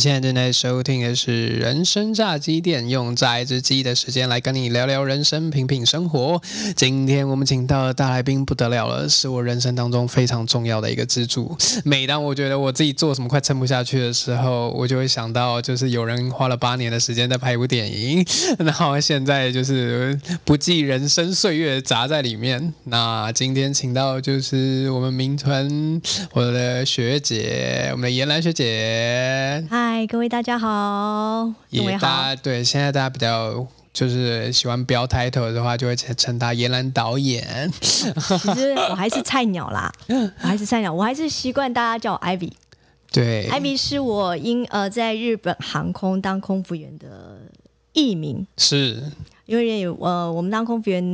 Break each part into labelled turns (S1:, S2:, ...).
S1: 现在正在收听的是《人生炸鸡店》，用炸一只鸡的时间来跟你聊聊人生，品品生活。今天我们请到的大来宾不得了了，是我人生当中非常重要的一个支柱。每当我觉得我自己做什么快撑不下去的时候，我就会想到，就是有人花了八年的时间在拍一部电影，然后现在就是不计人生岁月砸在里面。那今天请到就是我们名传我的学姐，我们的妍兰学姐。
S2: 嗨，各位大家好，
S1: 也
S2: 好。
S1: 大家对现在大家比较就是喜欢标 title 的话，就会称称他严兰导演。
S2: 其实我还是菜鸟啦，我还是菜鸟，我还是习惯大家叫我 Ivy。
S1: 对
S2: ，Ivy 是我因呃在日本航空当空服员的艺名，
S1: 是
S2: 因为呃我们当空服员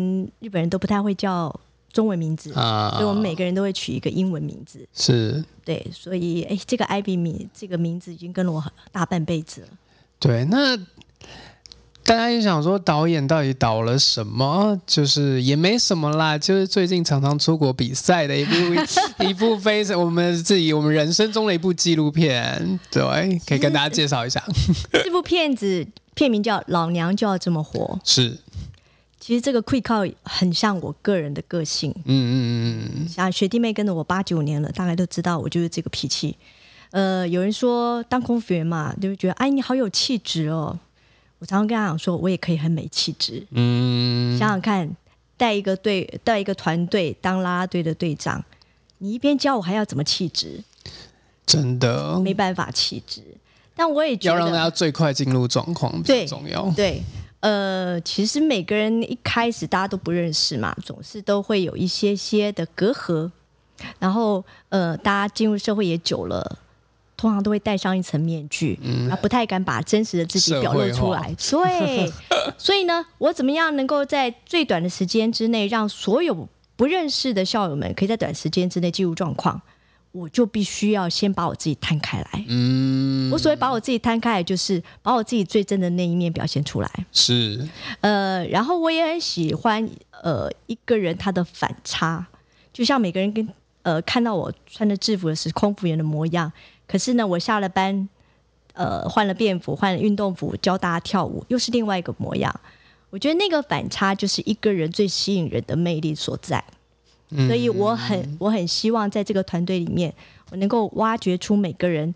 S2: 日本人都不太会叫中文名字，
S1: 啊，
S2: 所以我们每个人都会取一个英文名字。
S1: 是
S2: 对，所以哎，这个 Ivy 名这个名字已经跟了我很大半辈子了。
S1: 对。那大家也想说，导演到底导了什么？就是也没什么啦，就是最近常常出国比赛的一部一部非常我们自己我们人生中的一部纪录片。对，可以跟大家介绍一下。
S2: 这部片子片名叫《老娘就要这么活》。
S1: 是，
S2: 其实这个 quick call 很像我个人的个性，
S1: 嗯嗯嗯嗯，
S2: 像学弟妹跟着我八九年了，大概都知道我就是这个脾气。呃，有人说当空服员嘛，就会觉得哎你好有气质哦。我常常跟他讲说，我也可以很没气质。
S1: 嗯，
S2: 想想看，带一个队，带一个团队当啦啦队的队长，你一边教我还要怎么气质？
S1: 真的
S2: 没办法气质。但我也觉得
S1: 要让大家最快进入状况比较重要。
S2: 对，呃，其实每个人一开始大家都不认识嘛，总是都会有一些些的隔阂。然后，呃，大家进入社会也久了，通常都会戴上一层面具，
S1: 嗯
S2: 啊，不太敢把真实的自己表露出来。对，所以呢，我怎么样能够在最短的时间之内，让所有不认识的校友们可以在短时间之内进入状况？我就必须要先把我自己摊开来。
S1: 嗯，
S2: 我所谓把我自己摊开来，就是把我自己最真的那一面表现出来。
S1: 是
S2: 呃，然后我也很喜欢呃一个人他的反差，就像每个人跟呃看到我穿着制服的是空服员的模样，可是呢，我下了班，呃换了便服，换了运动服，教大家跳舞，又是另外一个模样。我觉得那个反差就是一个人最吸引人的魅力所在。
S1: 嗯
S2: 所以我很我很希望在这个团队里面，我能够挖掘出每个人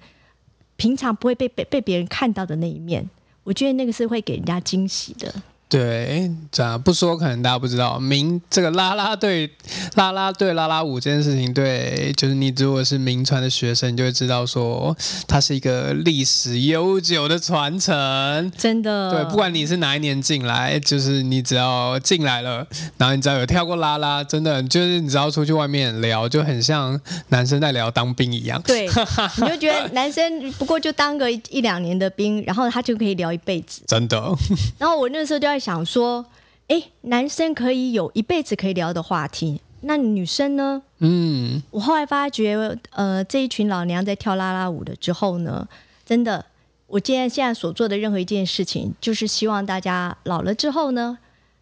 S2: 平常不会被被被别人看到的那一面。我觉得那个是会给人家惊喜的。
S1: 对，这样不说可能大家不知道，民这个啦啦队、啦啦队、啦啦舞这件事情，对，就是你如果是民传的学生，你就会知道说，它是一个历史悠久的传承。
S2: 真的，
S1: 对，不管你是哪一年进来，就是你只要进来了，然后你只要有跳过啦啦，真的就是你只要出去外面聊，就很像男生在聊当兵一样。
S2: 对，你就觉得男生不过就当个一一两年的兵，然后他就可以聊一辈子。
S1: 真的，
S2: 然后我那时候就在想说，哎，男生可以有一辈子可以聊的话题，那女生呢？
S1: 嗯，
S2: 我后来发觉，呃，这一群老娘在跳啦啦舞的之后呢，真的，我今天现在所做的任何一件事情，就是希望大家老了之后呢，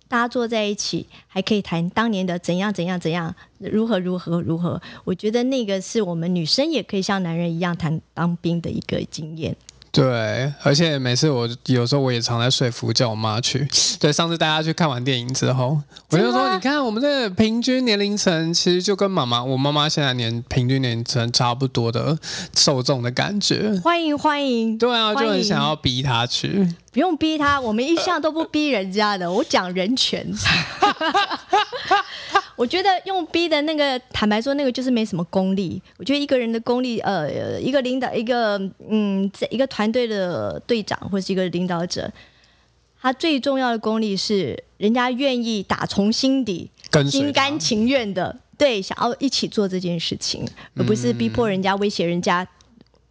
S2: 大家坐在一起，还可以谈当年的怎样怎样怎样，如何如何如何。我觉得那个是我们女生也可以像男人一样谈当兵的一个经验。
S1: 对，而且每次我有时候我也常在说服叫我妈去。对，上次大家去看完电影之后，我就说，你看我们这个平均年龄层，其实就跟妈妈，我妈妈现在年平均年龄层差不多的受众的感觉。
S2: 欢迎欢迎，
S1: 对啊，就很想要逼她去。
S2: 不用逼他，我们一向都不逼人家的。我讲人权，我觉得用逼的那个，坦白说，那个就是没什么功力。我觉得一个人的功力，呃，一个领导，一个嗯，这一个团队的队长或是一个领导者，他最重要的功力是人家愿意打从心底、心甘情愿的，对，想要一起做这件事情，而不是逼迫人家、威胁人家。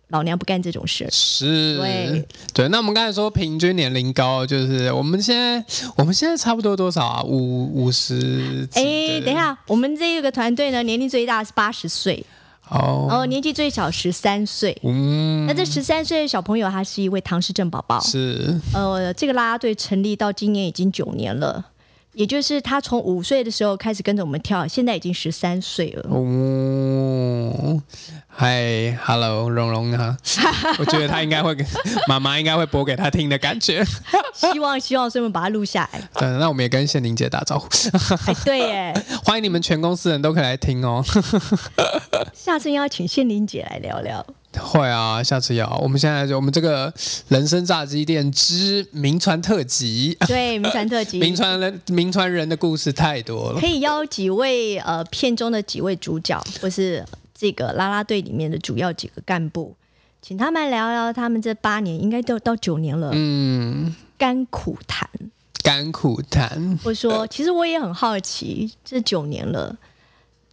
S2: 老娘不干这种事。
S1: 是，
S2: 对
S1: 对。那我们刚才说平均年龄高，就是我们现在我们现在差不多多少啊？五五十？
S2: 哎，等一，下，我们这个团队呢，年龄最大是八十岁，
S1: 哦，
S2: 哦，年纪最小十三岁。
S1: 嗯，
S2: 那这十三岁的小朋友，他是一位唐氏症宝宝。
S1: 是
S2: 呃，这个啦啦队成立到今年已经九年了，也就是他从五岁的时候开始跟着我们跳，现在已经十三岁了。
S1: 哦，嗨，Hello，蓉蓉啊，我觉得他应该会，妈妈应该会播给他听的感觉。
S2: 希望希望，所以我们把它录下来。
S1: 对，那我们也跟谢玲姐打招呼，
S2: 哎，对耶，
S1: 欢迎你们全公司人都可以来听哦。
S2: 下次要请谢玲姐来聊聊。
S1: 会啊，下次要。我们现在就我们这个人生炸鸡店之名传特辑，
S2: 对，名传特辑，
S1: 名传人名传人的故事太多了
S2: 可。以邀几位呃片中的几位主角，或是这个啦啦队里面的主要几个干部，请他们聊聊他们这八年，应该都到九年了，
S1: 嗯，
S2: 甘苦谈。
S1: 甘苦谈，
S2: 或者说，其实我也很好奇，这九年了，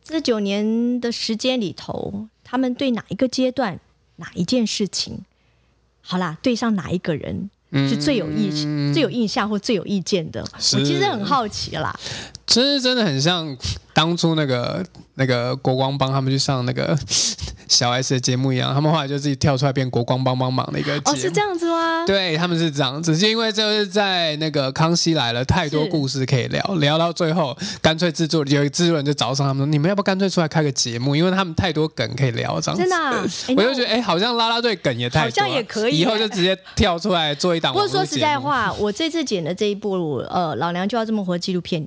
S2: 这九年的时间里头，他们对哪一个阶段、哪一件事情，好啦，对上哪一个人是最有意、
S1: 嗯
S2: 最有印象或最有意见的？我其实很好奇啦。
S1: 其实真的很像当初那个那个国光帮他们去上那个 小 S 的节目一样，他们后来就自己跳出来变国光帮帮忙的一个节目。
S2: 哦，是这样子吗？
S1: 对，他们是这样，只是因为就是在那个《康熙来了》太多故事可以聊，聊到最后，干脆制作有一个制作人就找上他们说，你们要不要干脆出来开个节目？因为他们太多梗可以聊，这样子
S2: 真的
S1: 我就觉得哎、好像啦啦队梗也太多，
S2: 好像也可以
S1: 以后就直接跳出来做一档。
S2: 不过说实在，话，我这次剪的这一部呃《老娘就要这么活》纪录片，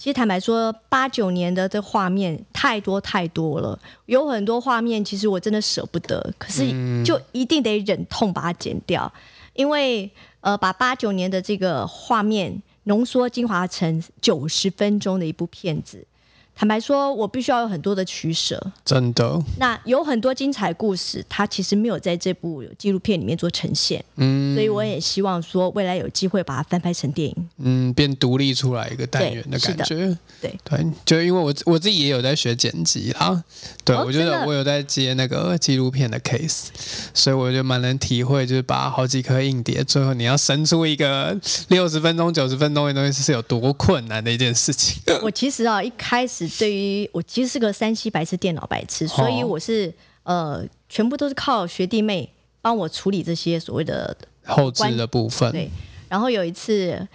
S2: 其实坦白说，八九年的这画面太多太多了，有很多画面其实我真的舍不得，可是
S1: 嗯
S2: 就一定得忍痛把它剪掉，因为呃把八九年的这个画面浓缩精华成九十分钟的一部片子。坦白说，我必须要有很多的取舍。
S1: 真的，
S2: 那有很多精彩故事，它其实没有在这部纪录片里面做呈现。
S1: 嗯，
S2: 所以我也希望说，未来有机会把它翻拍成电影。
S1: 嗯，变独立出来一个单元的感觉。
S2: 对
S1: 对，就因为我我自己也有在学剪辑啊，对、
S2: 哦
S1: 我觉得我有在接那个纪录片的 case，所以我就蛮能体会，就是把好几颗硬碟，最后你要生出一个六十分钟、九十分钟的东西是有多困难的一件事情。
S2: 我其实啊，一开始对于我其实是个山西白痴、电脑白痴，所以我是呃，全部都是靠学弟妹帮我处理这些所谓的
S1: 后置的部分，
S2: 对。然后有一次，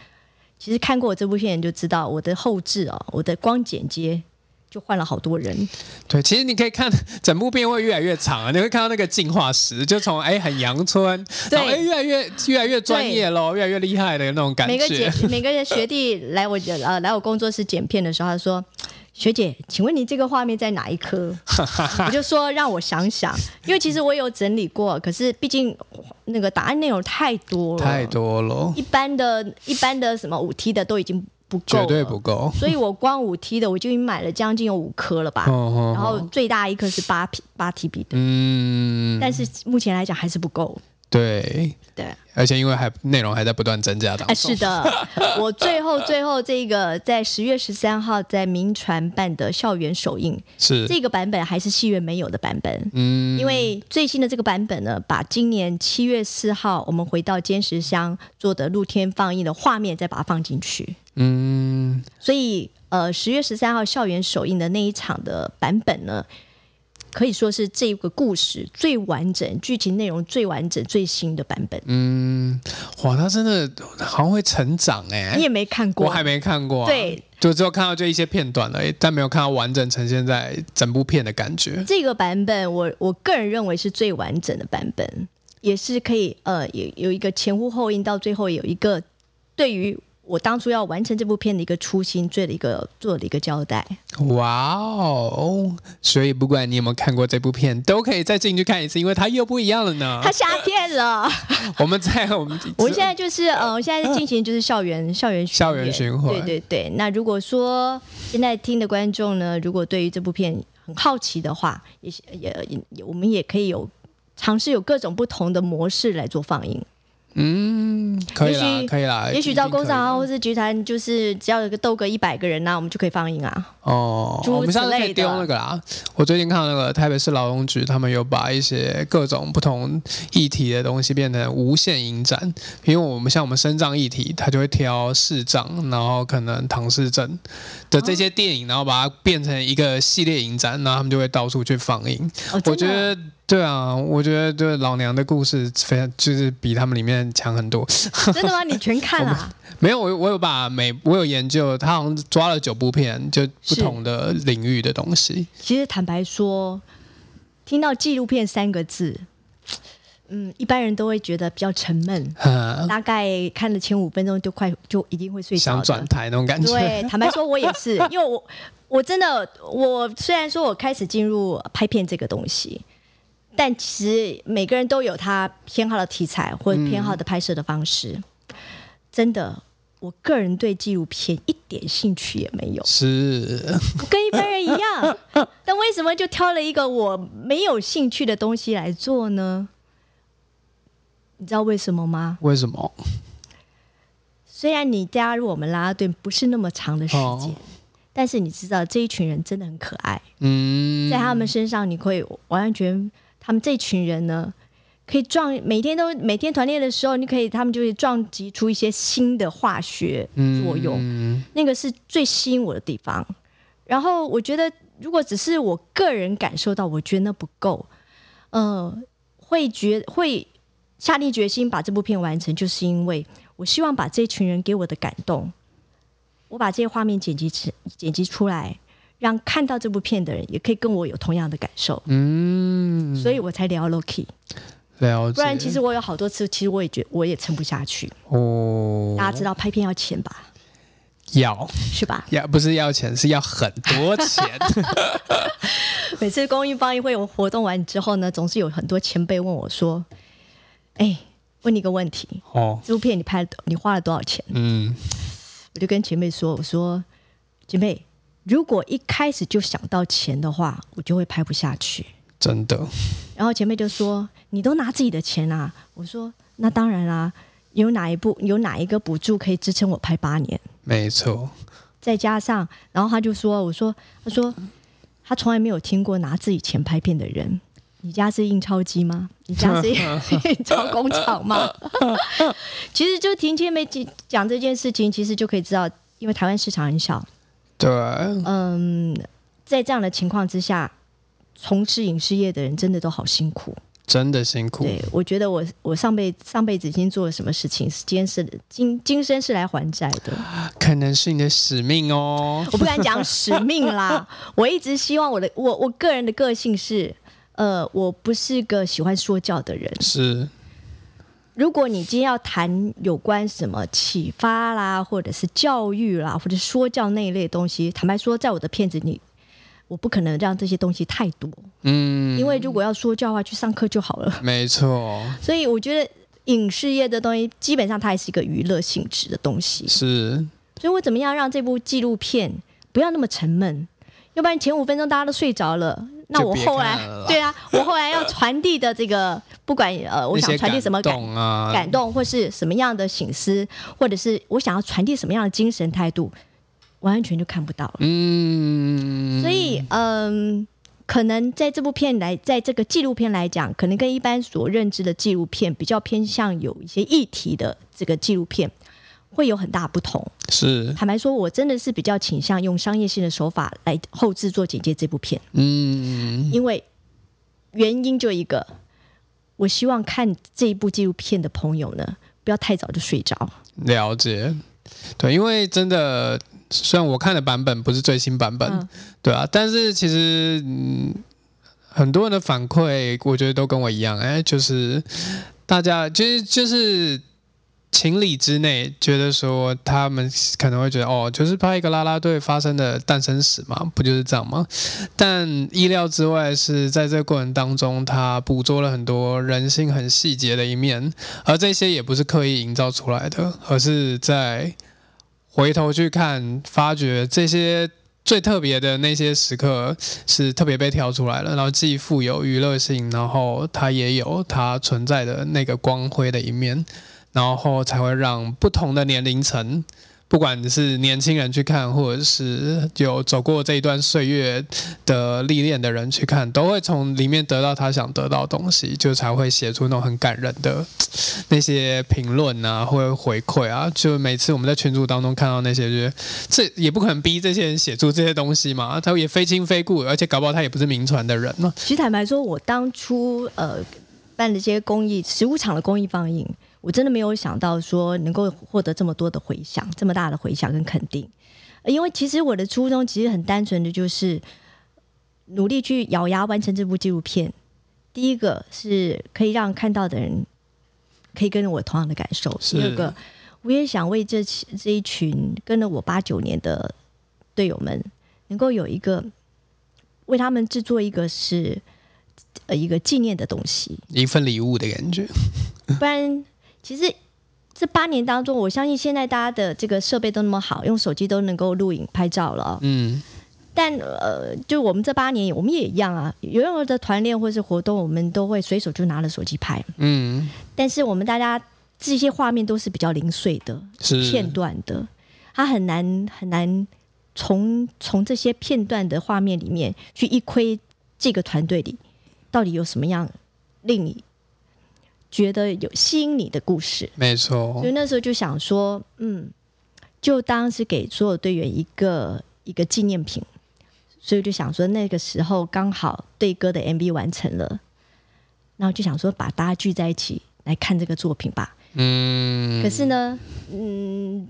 S2: 其实看过我这部片就知道，我的后置啊，我的光剪接就换了好多人。
S1: 对，其实你可以看整部片会越来越长啊，你会看到那个进化史，就从哎很阳春，然后哎越来越越来越专业喽，越来越厉害的那种感觉
S2: 每个
S1: 觉
S2: 姐。每个学 弟来我呃来我工作室剪片的时候，他说：“学姐，请问你这个画面在哪一颗？” 我就说让我想想，因为其实我有整理过，可是毕竟那个档案内容太多了，
S1: 太多了，
S2: 一般的一般的什么五 T 的都已经不够，
S1: 绝对不。够。
S2: 所以我光五 T 的我就已经买了将近有五颗了吧，
S1: 哦
S2: 然后最大一颗是八 P 八 TB 的，
S1: 嗯，
S2: 但是目前来讲还是不够。
S1: 对，
S2: 对，
S1: 而且因为还内容还在不断增加当
S2: 哎，
S1: 中。
S2: 是的，我最后最后这个在十月十三号在民传办的校园首映，
S1: 是，
S2: 这个版本还是戏院没有的版本。
S1: 嗯，
S2: 因为最新的这个版本呢，把今年七月四号我们回到坚石乡做的露天放映的画面再把它放进去，
S1: 嗯，
S2: 所以呃，十月十三号校园首映的那一场的版本呢，可以说是这个故事最完整、剧情内容最完整、最新的版本。
S1: 嗯，哇，他真的好像会成长哎、
S2: 你也没看过，
S1: 我还没看过、啊，
S2: 对，
S1: 就只有看到就一些片段而已，但没有看到完整呈现在整部片的感觉。
S2: 这个版本我我个人认为是最完整的版本，也是可以呃有有一个前呼后应，到最后有一个对于我当初要完成这部片的一个初心，做的一个做的一个交代。
S1: 哇哦！所以不管你有没有看过这部片，都可以再进去看一次，因为它又不一样了呢。
S2: 它下片了，
S1: 我们在我们
S2: 我们现在就是呃，我现在进行就是校园 校园巡
S1: 校园
S2: 演
S1: 巡回
S2: 对对对。那如果说现在听的观众呢，如果对于这部片很好奇的话，也是也也我们也可以有尝试有各种不同的模式来做放映。
S1: 嗯，可以啦，
S2: 也许
S1: 可以啦，
S2: 也许到工厂啊，或是集团，就是只要有个斗个一百个人呐、我们就可以放映啊。
S1: 哦，我们下次可以丢那个啦。我最近看到那个台北市劳动局，他们有把一些各种不同议题的东西变成无限影展，因为我们像我们生障议题，他就会挑视障，然后可能唐氏症的这些电影，然后把它变成一个系列影展，然后他们就会到处去放映。
S2: 哦，
S1: 我觉得。对啊，我觉得就是老娘的故事非常，就是比他们里面强很多。
S2: 真的吗？你全看了、啊？
S1: 没有，我我有把每我有研究，他好像抓了九部片，就不同的领域的东西。
S2: 其实坦白说，听到纪录片三个字，嗯，一般人都会觉得比较沉闷，
S1: 嗯，
S2: 大概看了前五分钟就快就一定会睡着
S1: 想转。台那种感觉。
S2: 对，坦白说，我也是，因为我我真的我虽然说我开始进入拍片这个东西，但其实每个人都有他偏好的题材或者偏好的拍摄的方式。真的，我个人对纪录片一点兴趣也没有，
S1: 是，
S2: 我跟一般人一样。但为什么就挑了一个我没有兴趣的东西来做呢？你知道为什么吗？
S1: 为什么？
S2: 虽然你加入我们拉拉队不是那么长的时间，
S1: 哦
S2: 但是你知道这一群人真的很可爱，
S1: 嗯，
S2: 在他们身上你会完全觉得他们这群人呢，可以撞每天都每天团练的时候，你可以他们就会撞击出一些新的化学作用，
S1: 嗯
S2: 那个是最吸引我的地方。然后我觉得，如果只是我个人感受到，我觉得那不够，呃，会觉会下定决心把这部片完成，就是因为我希望把这群人给我的感动，我把这些画面剪辑成剪辑出来，让看到这部片的人也可以跟我有同样的感受，
S1: 嗯，
S2: 所以我才聊 Loki。
S1: 了解。
S2: 不然，其实我有好多次，其实我也觉我也撑不下去。
S1: 哦，
S2: 大家知道拍片要钱吧？
S1: 要
S2: 是吧？
S1: 要不是要钱，是要很多钱。
S2: 每次公益帮一会有活动完之后呢，总是有很多前辈问我说：“哎，问你一个问题，
S1: 哦，
S2: 这部片你拍了你花了多少钱
S1: 嗯，？”
S2: 我就跟前辈说：“我说，姐妹，如果一开始就想到钱的话，我就会拍不下去。
S1: 真的，”
S2: 然后前辈就说：“你都拿自己的钱啊？”我说：“那当然啦、有哪一部有哪一个补助可以支撑我拍八年？
S1: 没错。
S2: 再加上，然后他就说：“我说，他说他从来没有听过拿自己钱拍片的人。你家是印钞机吗？你家是 印钞工厂吗？” 其实就听前辈讲这件事情，其实就可以知道，因为台湾市场很小，
S1: 对，
S2: 嗯，在这样的情况之下，从事影视业的人真的都好辛苦。
S1: 真的辛苦。
S2: 对我觉得我我上辈上辈子已经做了什么事情，今天是今今生是来还债的。
S1: 可能是你的使命哦。
S2: 我不敢讲使命啦，我一直希望我的我我个人的个性是，呃，我不是个喜欢说教的人。
S1: 是，
S2: 如果你今天要谈有关什么启发啦，或者是教育啦，或者说教那一类的东西，坦白说，在我的片子里，我不可能让这些东西太多，
S1: 嗯，
S2: 因为如果要说教的话，去上课就好了。
S1: 没错，
S2: 所以我觉得影视业的东西，基本上它还是一个娱乐性质的东西。
S1: 是，
S2: 所以我怎么样让这部纪录片不要那么沉闷？要不然前五分钟大家都睡着了，那我后来 对啊，我后来要传递的这个，不管呃，我想传递什么感
S1: 感动，
S2: 或是什么样的醒思，或者是我想要传递什么样的精神态度，完全就看不到了。
S1: 嗯，
S2: 所以，嗯，可能在这部片来，在这个纪录片来讲，可能跟一般所认知的纪录片比较偏向有一些议题的这个纪录片，会有很大不同。
S1: 是，
S2: 坦白说，我真的是比较倾向用商业性的手法来后制作简介这部片，
S1: 嗯，
S2: 因为原因就一个，我希望看这一部纪录片的朋友呢，不要太早就睡着。
S1: 了解。对，因为真的，虽然我看的版本不是最新版本，
S2: 嗯
S1: 对啊，但是其实，嗯，很多人的反馈，我觉得都跟我一样，哎，就是大家就是就是情理之内，觉得说他们可能会觉得，哦，就是拍一个啦啦队发生的诞生史嘛，不就是这样吗？但意料之外是在这个过程当中，他捕捉了很多人性很细节的一面，而这些也不是刻意营造出来的，而是在回头去看，发觉这些最特别的那些时刻是特别被挑出来了，然后既富有娱乐性，然后它也有它存在的那个光辉的一面，然后才会让不同的年龄层、不管是年轻人去看，或者是有走过这一段岁月的历练的人去看，都会从里面得到他想得到的东西，就才会写出那种很感人的那些评论啊，或者回馈啊。就每次我们在群组当中看到那些，就是这也不可能逼这些人写出这些东西嘛，他也非亲非故，而且搞不好他也不是名传的人嘛。
S2: 其实坦白说，我当初呃办的这些公益食物厂的公益放映。我真的没有想到说能够获得这么多的回响，这么大的回响跟肯定，因为其实我的初衷其实很单纯的就是努力去咬牙完成这部纪录片。第一个是可以让看到的人可以跟着我同样的感受，第二个我也想为这这一群跟了我八九年的队友们，能够有一个为他们制作一个是呃一个纪念的东西，
S1: 一份礼物的感觉，
S2: 不然。其实这八年当中，我相信现在大家的这个设备都那么好，用手机都能够录影拍照了。嗯，但呃，就我们这八年，我们也一样啊。有任何的团练或是活动，我们都会随手就拿了手机拍。嗯，但是我们大家这些画面都是比较零碎的、片段的，它很难很难从从这些片段的画面里面去一窥这个团队里到底有什么样令你。觉得有吸引你的故事，
S1: 没错。
S2: 所以那时候就想说，嗯，就当是给所有队员一个一个纪念品。所以就想说，那个时候刚好对歌的 MV 完成了，然后就想说把大家聚在一起来看这个作品吧。嗯。可是呢，嗯。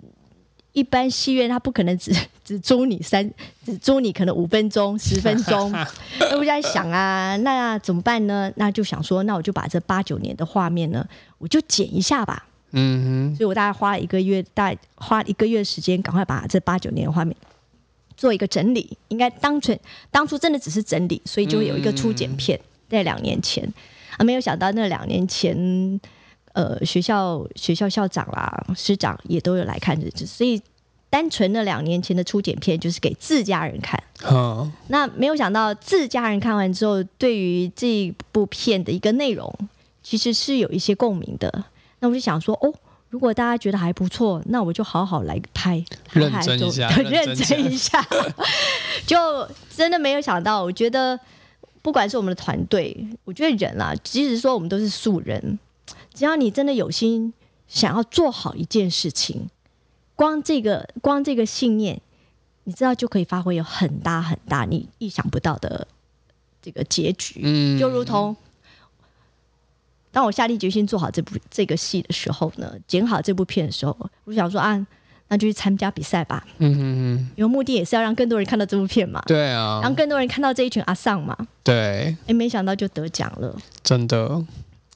S2: 一般戏院他不可能只 只租你三，只租你可能五分钟、十分钟。那我在想啊，那怎么办呢？那就想说，那我就把这八九年的画面呢，我就剪一下吧。嗯哼。所以我大概花了一个月，大花一个月时间，赶快把这八九年的画面做一个整理。应该当初当初真的只是整理，所以就会有一个初剪片，在两年前啊，没有想到那两年前。呃，学校学校校长啦、师长也都有来看日子，所以单纯的两年前的初剪片就是给自家人看。哦，那没有想到自家人看完之后，对于这部片的一个内容，其实是有一些共鸣的。那我就想说，哦，如果大家觉得还不错，那我就好好来拍，
S1: 认真一下，
S2: 认真一下。就真的没有想到，我觉得不管是我们的团队，我觉得人啊，即使说我们都是素人。只要你真的有心想要做好一件事情，光这个光这个信念，你知道就可以发挥有很大很大你意想不到的这个结局。嗯，就如同当我下定决心做好这部这个戏的时候呢，剪好这部片的时候，我想说啊，那就去参加比赛吧。嗯嗯嗯，因为目的也是要让更多人看到这部片嘛。
S1: 对啊，
S2: 让更多人看到这一群阿尚嘛。
S1: 对，
S2: 哎，没想到就得奖了，
S1: 真的。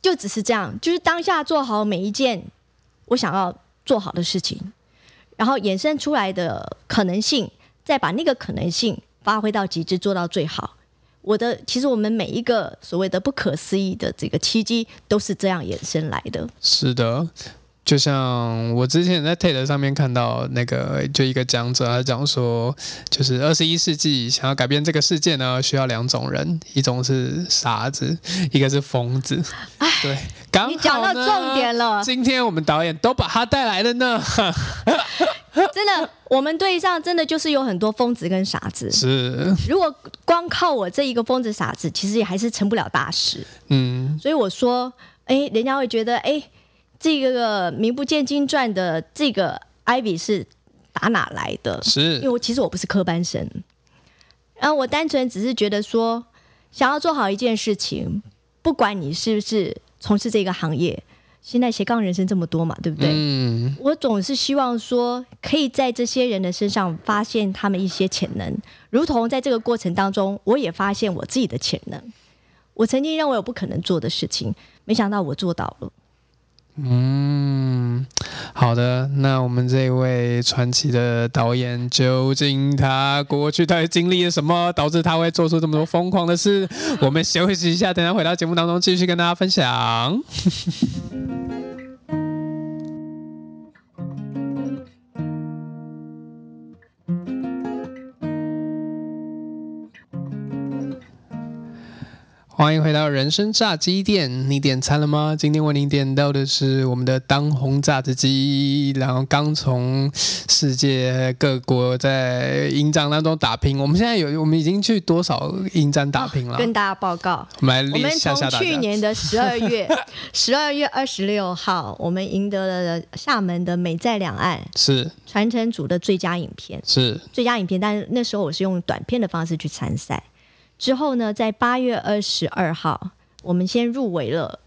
S2: 就只是这样，就是当下做好每一件我想要做好的事情，然后衍生出来的可能性，再把那个可能性发挥到极致，做到最好。我的其实我们每一个所谓的不可思议的这个契机，都是这样衍生来的。
S1: 是的。就像我之前在 TED 上面看到那个，就一个讲者，他讲说，就是二十一世纪想要改变这个世界呢，需要两种人，一种是傻子，一个是疯子。对，刚
S2: 你讲到重点了。
S1: 今天我们导演都把他带来了呢。
S2: 真的，我们队上真的就是有很多疯子跟傻子。
S1: 是。
S2: 如果光靠我这一个疯子傻子，其实也还是成不了大事。嗯。所以我说，哎，人家会觉得，哎。这个名不见经传的这个 Ivy 是打哪来的？
S1: 是
S2: 因为我其实我不是科班生，然后我单纯只是觉得说，想要做好一件事情，不管你是不是从事这个行业，现在斜杠人生这么多嘛，对不对？嗯，我总是希望说，可以在这些人的身上发现他们一些潜能，如同在这个过程当中，我也发现我自己的潜能。我曾经认为我不可能做的事情，没想到我做到了。
S1: 嗯，好的。那我们这位传奇的导演，究竟他过去他经历了什么，导致他会做出这么多疯狂的事？我们休息一下，等下回到节目当中继续跟大家分享。欢迎回到人生炸鸡店，你点餐了吗？今天为您点到的是我们的当红炸子鸡，然后刚从世界各国在营长当中打拼。我们现在有，我们已经去多少营站打拼了？
S2: 跟大家报告，
S1: 我们来
S2: 我们从去年的十二月 十二月二十六号，我们赢得了厦门的美在两岸
S1: 是
S2: 传承组的最佳影片。
S1: 是
S2: 最佳影片，但是那时候我是用短片的方式去参赛。之后呢，在八月二十二号，我们先入围了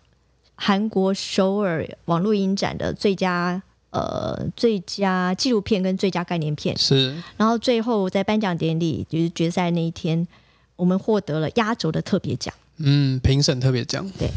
S2: 韩国首尔网络影展的最佳呃最佳纪录片跟最佳概念片，
S1: 是。
S2: 然后最后在颁奖典礼就是决赛那一天，我们获得了压轴的特别奖。
S1: 嗯，评审特别奖。对。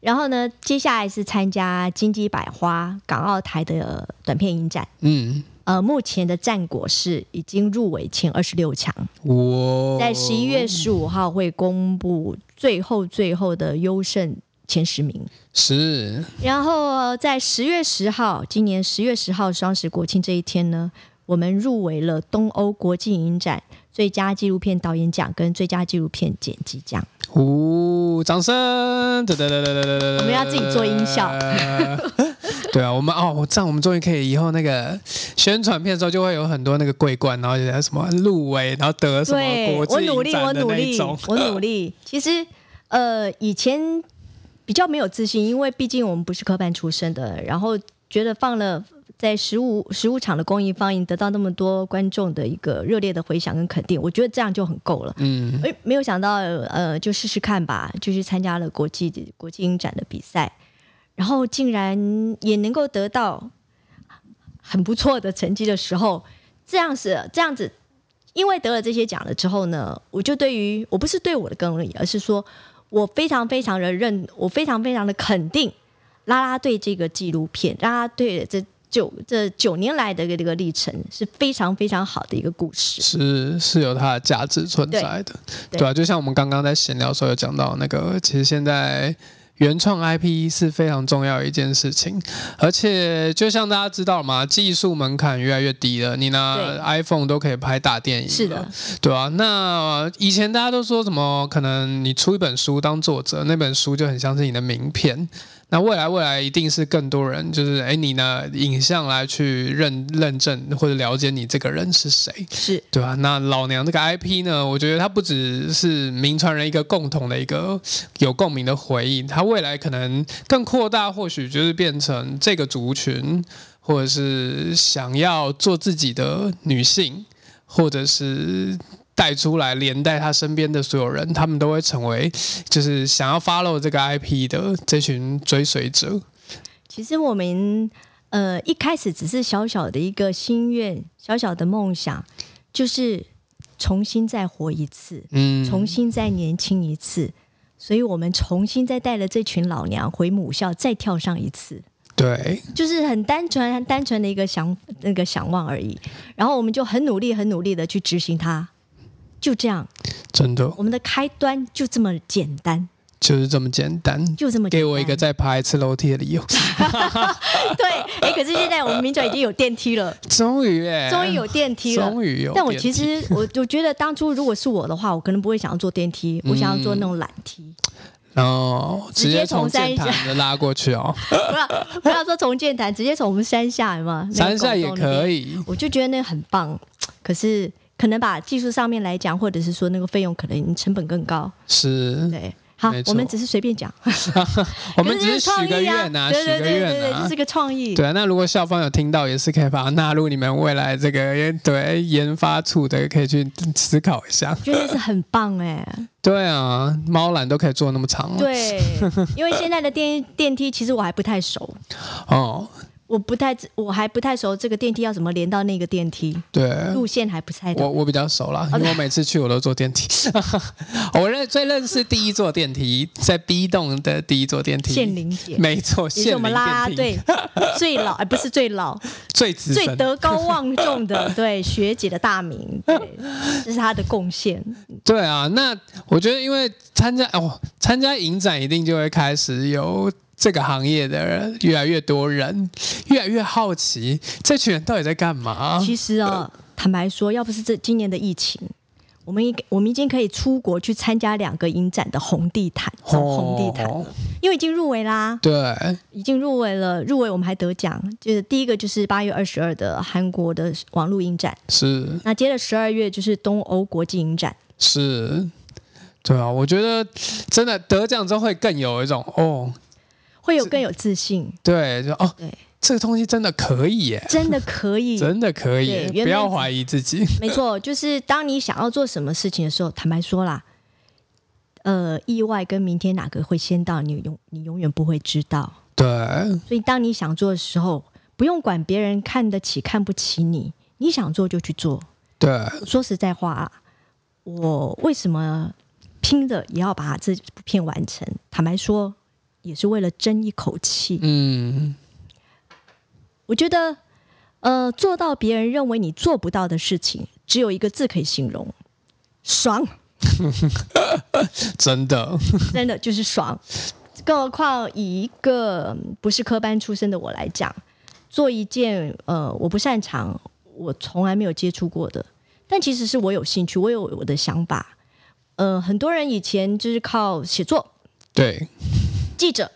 S2: 然后呢，接下来是参加金鸡百花港澳台的短片影展。
S1: 嗯，
S2: 呃，目前的战果是已经入围前二十六强。
S1: 哇
S2: 在十一月十五号会公布最后最后的优胜前十名，
S1: 是
S2: 然后在十月十号，今年十月十号双十国庆这一天呢，我们入围了东欧国际影展最佳纪录片导演奖跟最佳纪录片剪辑奖。
S1: 哦、掌声！
S2: 我们要自己做音效。
S1: 对啊，我们哦，这样我们终于可以以后那个宣传片的时候就会有很多那个桂冠，然后有什么入围，然后得什么
S2: 对
S1: 国际
S2: 我努力，
S1: 影展的
S2: 我努力我努力。其实呃，以前比较没有自信，因为毕竟我们不是科班出身的，然后觉得放了。在十五十五场的公益放映得到那么多观众的一个热烈的回响跟肯定，我觉得这样就很够了。
S1: 嗯，
S2: 哎，没有想到，呃，就试试看吧，就去参加了国际的国际影展的比赛，然后竟然也能够得到很不错的成绩的时候，这样子这样子，因为得了这些奖了之后呢，我就对于我不是对我的功力，而是说我非常非常的认，我非常非常的肯定拉拉队这个纪录片，拉拉队的这九这九年来的这个历程是非常非常好的一个故事。
S1: 是是有它的价值存在的，
S2: 对
S1: 对啊，就像我们刚刚在闲聊的时候有讲到那个，其实现在。原创 IP 是非常重要的一件事情，而且就像大家知道嘛，技术门槛越来越低了，你拿 iPhone 都可以拍大电影，
S2: 是的，
S1: 对啊，那以前大家都说什么？可能你出一本书当作者，那本书就很像是你的名片。那未来未来一定是更多人，就是哎，你呢影像来去认认证或者了解你这个人是谁，
S2: 是。
S1: 对吧、那老娘这个 IP 呢，我觉得它不只是名传人一个共同的一个有共鸣的回忆，它未来可能更扩大，或许就是变成这个族群，或者是想要做自己的女性，或者是带出来，连带他身边的所有人，他们都会成为就是想要 follow 这个 IP 的这群追随者。
S2: 其实我们呃一开始只是小小的一个心愿，小小的梦想，就是重新再活一次，
S1: 嗯，
S2: 重新再年轻一次。所以我们重新再带了这群老娘回母校，再跳上一次，
S1: 对，
S2: 就是很单纯、很单纯的一个想那个想望而已。然后我们就很努力、很努力的去执行它，就这样，
S1: 真的
S2: 我们的开端就这么简单，
S1: 就是这么简单。
S2: 就这么。
S1: 给我一个再爬一次楼梯的理由。
S2: 对，哎，可是现在我们民转已经有电梯了，
S1: 终于哎，
S2: 终于有电梯了。
S1: 终于有。
S2: 但我其实我我觉得当初如果是我的话，我可能不会想要坐电梯，我想要坐那种缆梯。
S1: 然后直接从山下拉过去哦，
S2: 不要不要说从剑潭，直接从我们山下嘛，
S1: 山下也可以。
S2: 我就觉得那很棒，可是可能把技术上面来讲，或者是说那个费用可能成本更高。
S1: 是，
S2: 对。好，我们只是随便讲，
S1: 我们只是许个愿
S2: 啊，
S1: 许个
S2: 愿啊，这是个创意。
S1: 对啊，那如果校方有听到，也是可以把它纳入你们未来这个对研发处的，可以去思考一下。
S2: 觉得是很棒哎。
S1: 对啊，猫缆都可以做那么长了。
S2: 对，因为现在的电电梯其实我还不太熟。
S1: 哦。
S2: 我不太，我还不太熟这个电梯要怎么连到那个电梯，
S1: 对，
S2: 路线还不太
S1: 我我比较熟啦，因为我每次去我都坐电梯。我认最认识第一座电梯，在 B 栋的第一座电梯，
S2: 县林姐，
S1: 没错，
S2: 也是我们啦啦队最老，哎，不是最老，
S1: 最
S2: 最德高望重的，对学姐的大名，对，这是她的贡献。
S1: 对啊，那我觉得因为参加哦，参加影展一定就会开始有。这个行业的人越来越多人，越来越好奇，这群人到底在干嘛？
S2: 其实啊，坦白说，要不是这今年的疫情，我们已我们已经可以出国去参加两个影展的红地毯，走红地毯。了，
S1: 哦
S2: 因为已经入围啦，
S1: 对，
S2: 已经入围了，入围我们还得奖，就是第一个就是八月二十二的韩国的网络影展，
S1: 是。
S2: 那接着十二月就是东欧国际影展，
S1: 是，对啊，我觉得真的得奖之后会更有一种哦，
S2: 会有更有自信，
S1: 对，就哦，
S2: 对，
S1: 这个东西真的可以耶，
S2: 真的可以，
S1: 真的可以不要怀疑自己。
S2: 没错，就是当你想要做什么事情的时候，坦白说啦，呃，意外跟明天哪个会先到，你永你永远不会知道。
S1: 对，
S2: 所以当你想做的时候，不用管别人看得起看不起你，你想做就去做。
S1: 对，
S2: 说实在话啊，我为什么拼着也要把这部片完成？坦白说，也是为了争一口气。
S1: 嗯，
S2: 我觉得，呃，做到别人认为你做不到的事情，只有一个字可以形容：爽。
S1: 真的，
S2: 真的就是爽。更何况以一个嗯不是科班出身的我来讲，做一件呃我不擅长、我从来没有接触过的，但其实是我有兴趣，我有我的想法。呃，很多人以前就是靠写作，
S1: 对，
S2: 记者，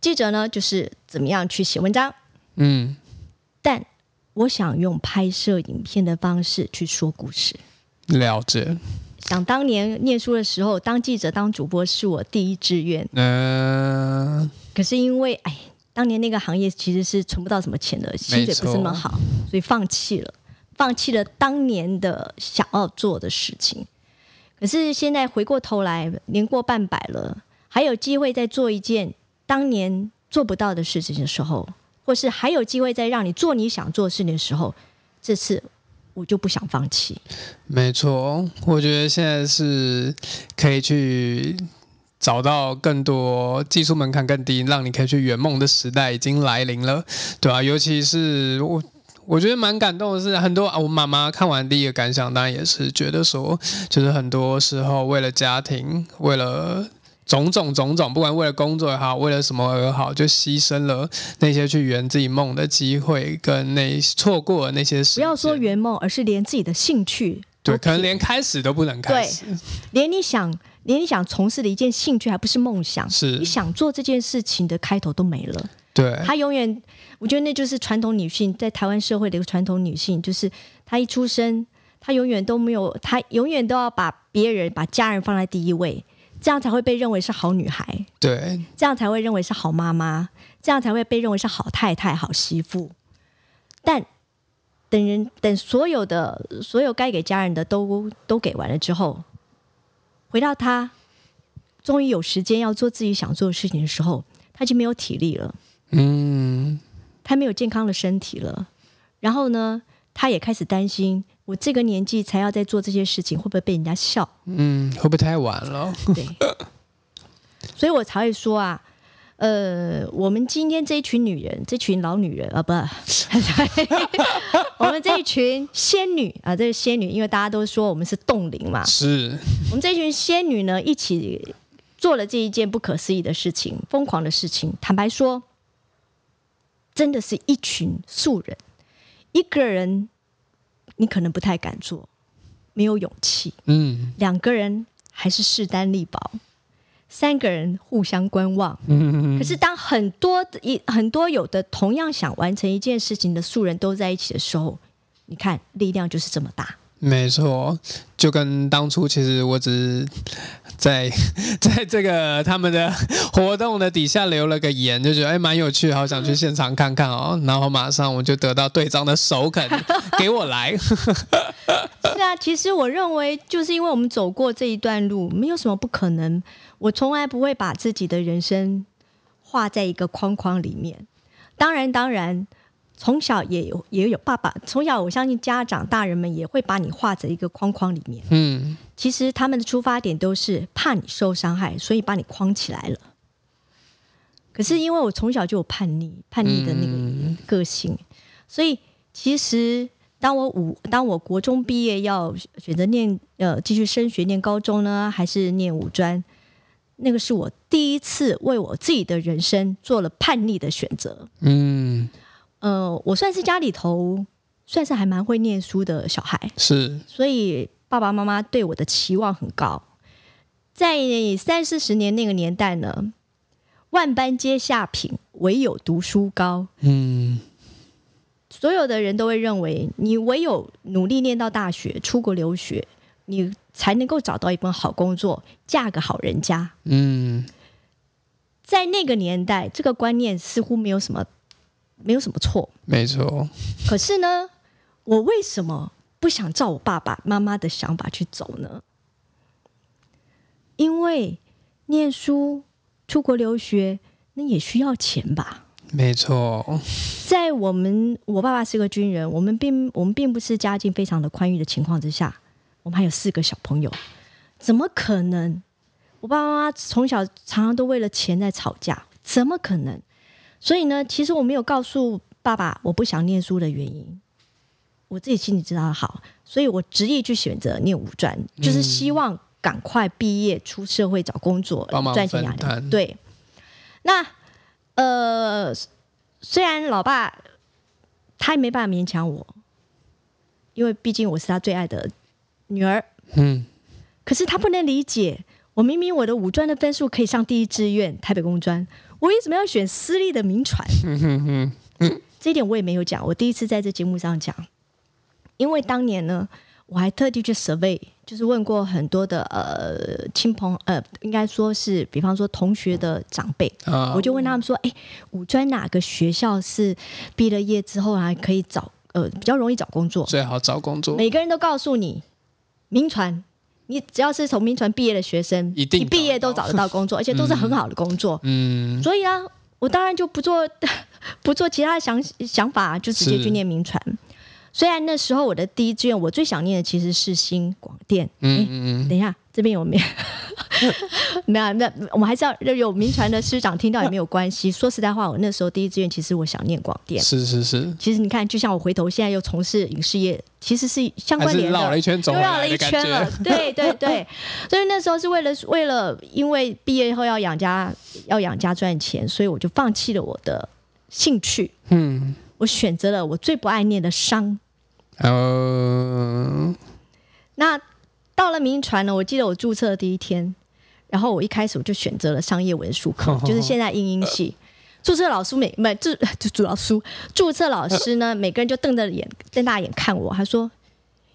S2: 记者呢就是怎么样去写文章，
S1: 嗯，
S2: 但我想用拍摄影片的方式去说故事。
S1: 了解，
S2: 想当年念书的时候，当记者、当主播是我第一志愿。
S1: 嗯、
S2: 可是因为哎，当年那个行业其实是存不到什么钱的，薪水不是那么好，所以放弃了，放弃了当年的想要做的事情。可是现在回过头来，年过半百了，还有机会再做一件当年做不到的事情的时候，或是还有机会再让你做你想做的事情的时候，这次我就不想放弃。
S1: 没错，我觉得现在是可以去找到更多技术门槛更低，让你可以去圆梦的时代已经来临了，对啊，尤其是我。我觉得蛮感动的是，很多啊，我妈妈看完第一个感想，当然也是觉得说，就是很多时候为了家庭，为了种种种种，不管为了工作也好，为了什么而好，就牺牲了那些去圆自己梦的机会，跟那错过的那些事。
S2: 不要说圆梦，而是连自己的兴趣
S1: 对，可能连开始都不能开始。
S2: 连你想连你想从事的一件兴趣，还不是梦想，
S1: 是
S2: 你想做这件事情的开头都没了。
S1: 对，
S2: 她永远，我觉得那就是传统女性在台湾社会的一个传统女性，就是她一出生，她永远都没有，她永远都要把别人、把家人放在第一位，这样才会被认为是好女孩，
S1: 对，
S2: 这样才会认为是好妈妈，这样才会被认为是好太太、好媳妇。但等人等所有的所有该给家人的都都给完了之后，回到他终于有时间要做自己想做的事情的时候，他已经没有体力了。
S1: 嗯，
S2: 他没有健康的身体了，然后呢，他也开始担心，我这个年纪才要在做这些事情，会不会被人家笑？
S1: 嗯，会不会太晚了？
S2: 对，所以我才会说啊，呃，我们今天这一群女人，这群老女人啊，不，我们这一群仙女啊，这是仙女，因为大家都说我们是冻龄嘛，
S1: 是，
S2: 我们这群仙女呢，一起做了这一件不可思议的事情，疯狂的事情。坦白说，真的是一群素人，一个人你可能不太敢做，没有勇气；
S1: 嗯
S2: 两个人还是势单力薄，三个人互相观望。
S1: 嗯，
S2: 可是当很多的一很多有的同样想完成一件事情的素人都在一起的时候，你看力量就是这么大。
S1: 没错，就跟当初其实我只是在 在这个他们的 活动的底下留了个言，就觉得哎蛮有趣，好想去现场看看哦。然后马上我就得到队长的首肯，给我来。
S2: 是啊，其实我认为，就是因为我们走过这一段路，没有什么不可能。我从来不会把自己的人生画在一个框框里面。当然，当然，从小也有也有爸爸，从小我相信家长大人们也会把你画在一个框框里面。
S1: 嗯，
S2: 其实他们的出发点都是怕你受伤害，所以把你框起来了。可是因为我从小就有叛逆，叛逆的那个个性，所以其实当我五当我国中毕业要选择念呃继续升学念高中呢，还是念五专，那个是我第一次为我自己的人生做了叛逆的选择。
S1: 嗯，
S2: 呃，我算是家里头算是还蛮会念书的小孩，
S1: 是，
S2: 所以爸爸妈妈对我的期望很高。在三四十年那个年代呢，万般皆下品，唯有读书高。
S1: 嗯，
S2: 所有的人都会认为，你唯有努力念到大学，出国留学，你才能够找到一份好工作，嫁个好人家。
S1: 嗯，
S2: 在那个年代，这个观念似乎没有什么，没有什么错。
S1: 没错。
S2: 可是呢，我为什么不想照我爸爸妈妈的想法去走呢？因为念书、出国留学，那也需要钱吧？
S1: 没错。
S2: 在我们，我爸爸是个军人，我们并我们并不是家境非常的宽裕的情况之下，我们还有四个小朋友，怎么可能？我爸爸妈妈从小常常都为了钱在吵架，怎么可能？所以呢，其实我没有告诉爸爸我不想念书的原因，我自己心里知道好，所以我执意去选择念五专，就是希望赶快毕业出社会找工作赚钱养家。对，那呃，虽然老爸他也没办法勉强我，因为毕竟我是他最爱的女儿，
S1: 嗯，
S2: 可是他不能理解，我明明我的五专的分数可以上第一志愿台北工专，我为什么要选私立的名传？
S1: 哼哼哼，
S2: 这一点我也没有讲，我第一次在这节目上讲，因为当年呢，我还特地去 survey，就是问过很多的呃亲朋呃，应该说是比方说同学的长辈，
S1: 啊，
S2: 我就问他们说，哎，五专哪个学校是毕了业之后还可以找呃比较容易找工作？
S1: 最好找工作。
S2: 每个人都告诉你，名传，你只要是从民传毕业的学生，
S1: 一定
S2: 你毕业都找得到工作，而且都是很好的工作。
S1: 嗯，
S2: 所以啊，我当然就不做 不做其他的想想法，就直接去念民传。虽然那时候我的第一志愿，我最想念的其实是新广电。嗯
S1: 嗯嗯
S2: 等一下，这边有没有？没有，那我们还是要有民传的师长听到也没有关系。说实在话，我那时候第一志愿其实我想念广电
S1: 嗯，。是是是，
S2: 其实你看，就像我回头现在又从事影视业，其实是相关联的。
S1: 绕了一圈走
S2: 又绕了一圈。了，对对对，所以那时候是为了为了，因为毕业后要养家，要养家赚钱，所以我就放弃了我的兴趣，
S1: 嗯，
S2: 我选择了我最不爱念的商。
S1: 呃，
S2: 那到了民传呢，我记得我注册的第一天，然后我一开始我就选择了商业文书科，就是现在英英系。注册老师每不注就 主老师注册老师呢，每个人就瞪着眼瞪大眼看我，他说：“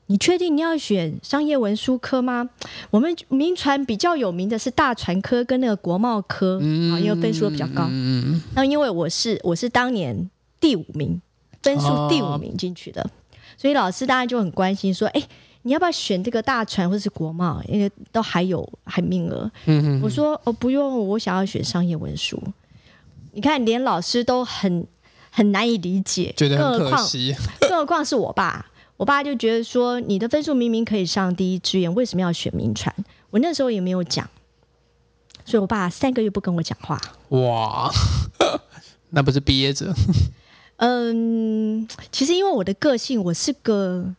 S2: 你确定你要选商业文书科吗？我们民传比较有名的是大传科跟那个国贸科啊，因为分数都比较高。
S1: 嗯，
S2: 那因为我是我是当年第五名，分数第五名进去的，所以老师当然就很关心说：“哎，你要不要选这个大船或是国贸？因为都还有还名额。”
S1: 嗯嗯
S2: 我说：“哦，不用，我想要选商业文书。”你看，连老师都很很难以理解，
S1: 觉得很
S2: 更何况
S1: 可惜。
S2: 更何况是我爸，我爸就觉得说，你的分数明明可以上第一志愿，为什么要选民传？我那时候也没有讲，所以我爸三个月不跟我讲话。
S1: 哇，那不是毕业者。
S2: 嗯，其实因为我的个性，我是个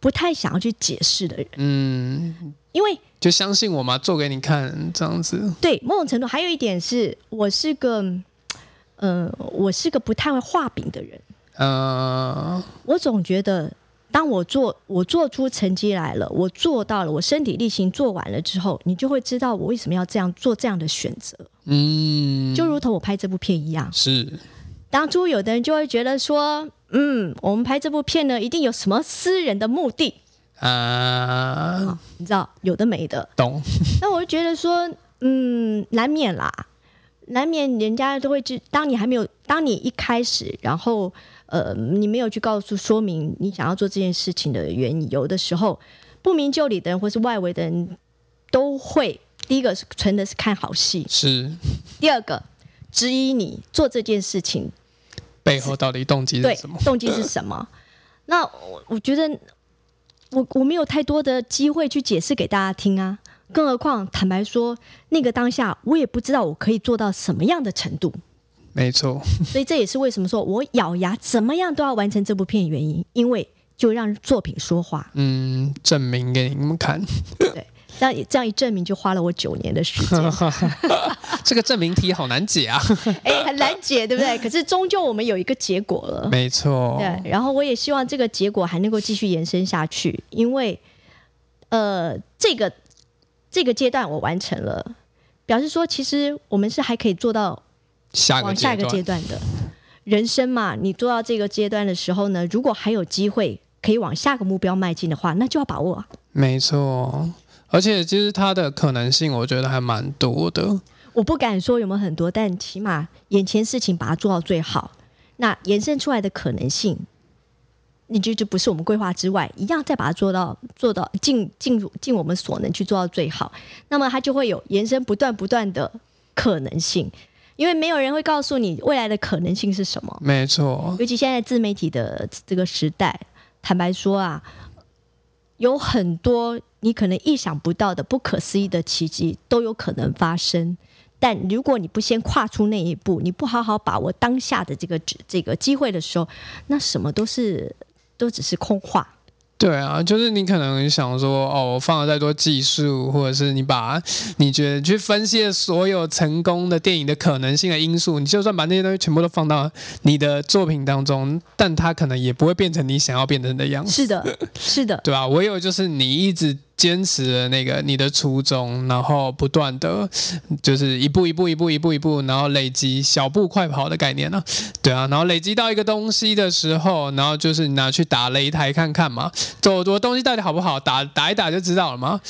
S2: 不太想要去解释的人，
S1: 嗯，
S2: 因为
S1: 就相信我嘛，做给你看，这样子。
S2: 对某种程度还有一点是我是个，呃，我是个不太会画饼的人。
S1: 呃，
S2: 我总觉得，当我做我做出成绩来了，我做到了，我身体力行做完了之后，你就会知道我为什么要这样做这样的选择。
S1: 嗯，
S2: 就如同我拍这部片一样，
S1: 是，
S2: 当初有的人就会觉得说，嗯，我们拍这部片呢，一定有什么私人的目的。
S1: 啊，
S2: 你知道，有的没的。
S1: 懂，
S2: 那我就觉得说，嗯，难免啦，难免人家都会知，当你还没有，当你一开始，然后呃，你没有去告诉说明你想要做这件事情的缘由的时候，不明就里的人或是外围的人都会，第一个是纯的是看好戏，
S1: 是。
S2: 第二个质疑你做这件事情
S1: 背后到底动机是什么？
S2: 动机是什么。那我我觉得我我没有太多的机会去解释给大家听啊，更何况坦白说，那个当下我也不知道我可以做到什么样的程度，
S1: 没错，
S2: 所以这也是为什么说我咬牙怎么样都要完成这部片的原因，因为就让作品说话。
S1: 嗯，证明给你们看，
S2: 对，这样这样一证明就花了我九年的时间，
S1: 这个证明题好难解啊。
S2: 哎，很难解，对不对？可是终究我们有一个结果了。
S1: 没错，
S2: 对，然后我也希望这个结果还能够继续延伸下去，因为呃，这个这个阶段我完成了，表示说其实我们是还可以做到
S1: 下个
S2: 往下一个阶
S1: 段，
S2: 段的。人生嘛，你做到这个阶段的时候呢，如果还有机会可以往下个目标迈进的话，那就要把握啊。
S1: 没错。而且其实它的可能性，我觉得还蛮多的。
S2: 我不敢说有没有很多，但起码眼前事情把它做到最好，那延伸出来的可能性，你就就不是我们规划之外，一样再把它做到做到尽尽尽我们所能去做到最好，那么它就会有延伸不断不断的可能性，因为没有人会告诉你未来的可能性是什么，
S1: 没错，
S2: 尤其现在自媒体的这个时代，坦白说啊，有很多你可能意想不到的不可思议的奇迹都有可能发生。但如果你不先跨出那一步，你不好好把握当下的这个这个机会的时候，那什么都是都只是空话。
S1: 对啊，就是你可能想说，哦，我放了再多技术，或者是你把你觉得去分析所有成功的电影的可能性的因素，你就算把那些东西全部都放到你的作品当中，但它可能也不会变成你想要变成的样子。
S2: 是的，是的，
S1: 对吧？唯有就是你一直坚持了那个你的初衷，然后不断的就是一步一步一步一步一步，然后累积小步快跑的概念呢、对啊，然后累积到一个东西的时候，然后就是你拿去打擂台看看嘛，走我东西到底好不好，打打一打就知道了嘛。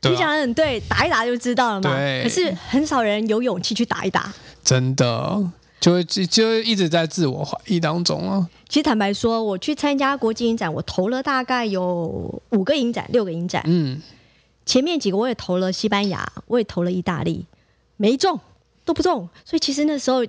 S1: 对
S2: 你
S1: 啊
S2: 讲的很对，打一打就知道了嘛。
S1: 对
S2: 可是很少人有勇气去打一打。
S1: 真的就会就就一直在自我怀疑当中啊。
S2: 其实坦白说，我去参加国际影展，我投了大概有五个影展、六个影展。
S1: 嗯，
S2: 前面几个我也投了西班牙，我也投了意大利，没中，都不中。所以其实那时候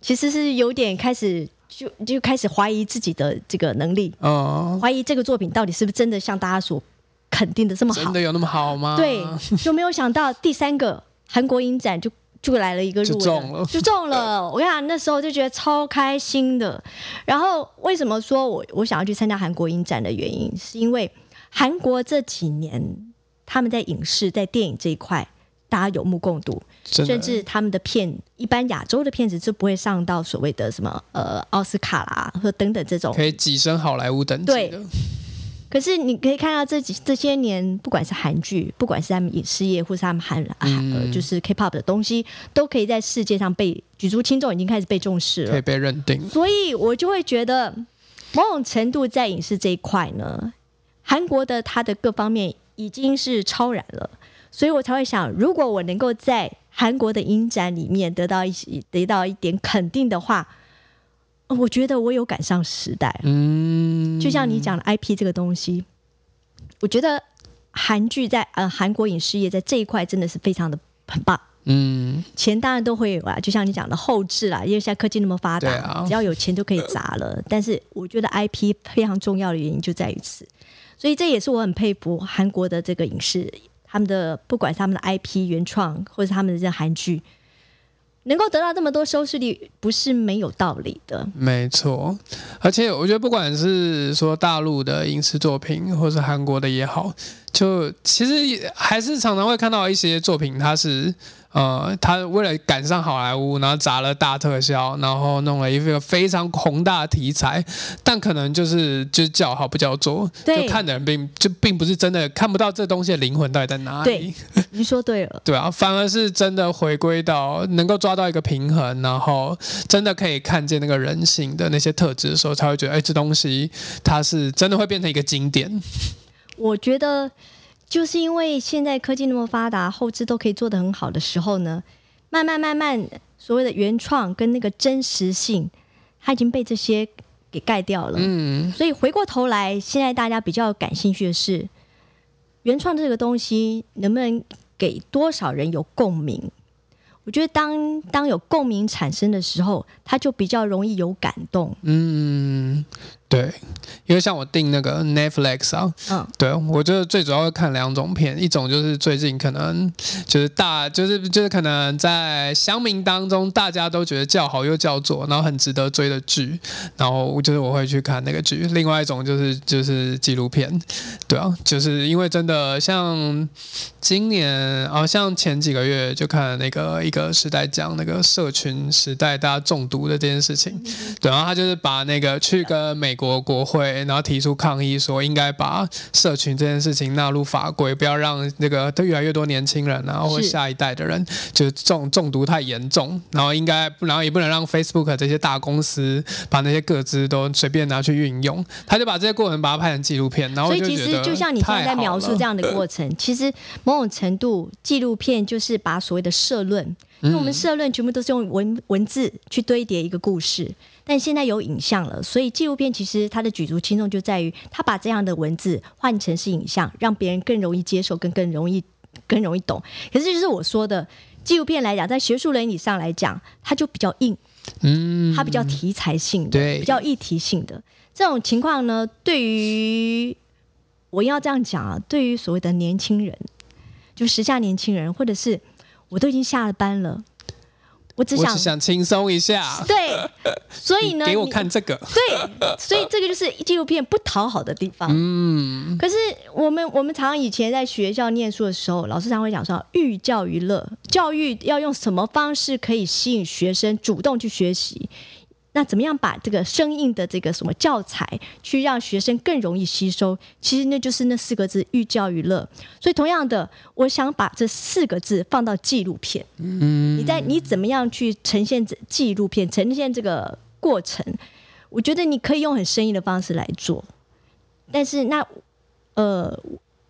S2: 其实是有点开始就就开始怀疑自己的这个能力，
S1: 哦、
S2: 怀疑这个作品到底是不是真的像大家所肯定的这么好
S1: 真的。有那么好吗？
S2: 对，就没有想到第三个韩国影展就就来了一个入围
S1: 就中了
S2: 就中了。我跟你讲，那时候就觉得超开心的。然后为什么说我我想要去参加韩国影展的原因，是因为韩国这几年他们在影视在电影这一块。大家有目共睹，甚至他们的片，一般亚洲的片子就不会上到所谓的什么呃奥斯卡啦，或等等这种
S1: 可以跻身好莱坞等级
S2: 对
S1: 的。
S2: 可是你可以看到这几这些年，不管是韩剧，不管是他们影视业，或是他们韩、
S1: 嗯
S2: 呃就是 K-pop 的东西，都可以在世界上被举足轻重，已经开始被重视了。
S1: 可以被认定。
S2: 所以我就会觉得，某种程度在影视这一块呢，韩国的它的各方面已经是超然了。所以我才会想，如果我能够在韩国的影展里面得到一些得到一点肯定的话，呃我觉得我有赶上时代。
S1: 嗯，
S2: 就像你讲的 IP 这个东西，我觉得韩剧在呃韩国影视业在这一块真的是非常的很棒。
S1: 嗯，
S2: 钱当然都会有啊，就像你讲的后置啦，因为现在科技那么发达，
S1: 啊
S2: 只要有钱就可以砸了。但是我觉得 IP 非常重要的原因就在于此，所以这也是我很佩服韩国的这个影视，他们的不管是他们的 IP 原创，或者是他们的这个韩剧，能够得到这么多收视率，不是没有道理的。
S1: 没错。而且我觉得，不管是说大陆的影视作品，或是韩国的也好，就其实还是常常会看到一些作品，它是呃，他为了赶上好莱坞，然后砸了大特效，然后弄了一个非常宏大的题材，但可能就是就是叫好不叫座，
S2: 对
S1: 就看的人并就并不是真的看不到这东西的灵魂到底在哪里。
S2: 对你说对了。
S1: 对啊，反而是真的回归到能够抓到一个平衡，然后真的可以看见那个人性的那些特质的时候，才会觉得，哎，这东西它是真的会变成一个经典。
S2: 我觉得就是因为现在科技那么发达，后置都可以做得很好的时候呢，慢慢慢慢，所谓的原创跟那个真实性，它已经被这些给盖掉了。
S1: 嗯，
S2: 所以回过头来，现在大家比较感兴趣的是，原创这个东西能不能给多少人有共鸣？我觉得当当有共鸣产生的时候，它就比较容易有感动。
S1: 嗯，对，因为像我订那个 Netflix 啊，
S2: 嗯，
S1: 对我觉得最主要会看两种片，一种就是最近可能就是大就是就是可能在乡民当中大家都觉得叫好又叫座，然后很值得追的剧，然后就是我会去看那个剧。另外一种就是就是纪录片，对啊，就是因为真的像今年啊，像前几个月就看那个一个时代讲那个社群时代大家中毒的这件事情，对，然后他就是把那个去跟美国国会，然后提出抗议，说应该把社群这件事情纳入法规，不要让那个越来越多年轻人啊，或下一代的人就中中毒太严重，然后应该，然后也不能让 Facebook 这些大公司把那些个资都随便拿去运用。他就把这些过程把它拍成纪录片，然后
S2: 所以其实就像你刚才在描述这样的过程，其实某种程度纪录片就是把所谓的社论。因为我们社论全部都是用文文字去堆叠一个故事，但现在有影像了，所以纪录片其实它的举足轻重就在于，它把这样的文字换成是影像，让别人更容易接受，更更容易更容易懂。可是就是我说的，纪录片来讲，在学术伦理上来讲，它就比较硬，嗯，它比较题材性的，
S1: 对，
S2: 比较议题性的这种情况呢，对于我要这样讲啊，对于所谓的年轻人，就时下年轻人，或者是。我都已经下了班了，我只想
S1: 想轻松一下。
S2: 对，所以呢，
S1: 给我看这个。
S2: 对，所以这个就是纪录片不讨好的地方。嗯。可是我们我们常常以前在学校念书的时候，老师常会讲说，寓教于乐，教育要用什么方式可以吸引学生主动去学习？那怎么样把这个生硬的这个什么教材，去让学生更容易吸收？其实那就是那四个字“寓教于乐”。所以同样的，我想把这四个字放到纪录片。嗯，你在你怎么样去呈现这纪录片，呈现这个过程？我觉得你可以用很生硬的方式来做，但是那呃。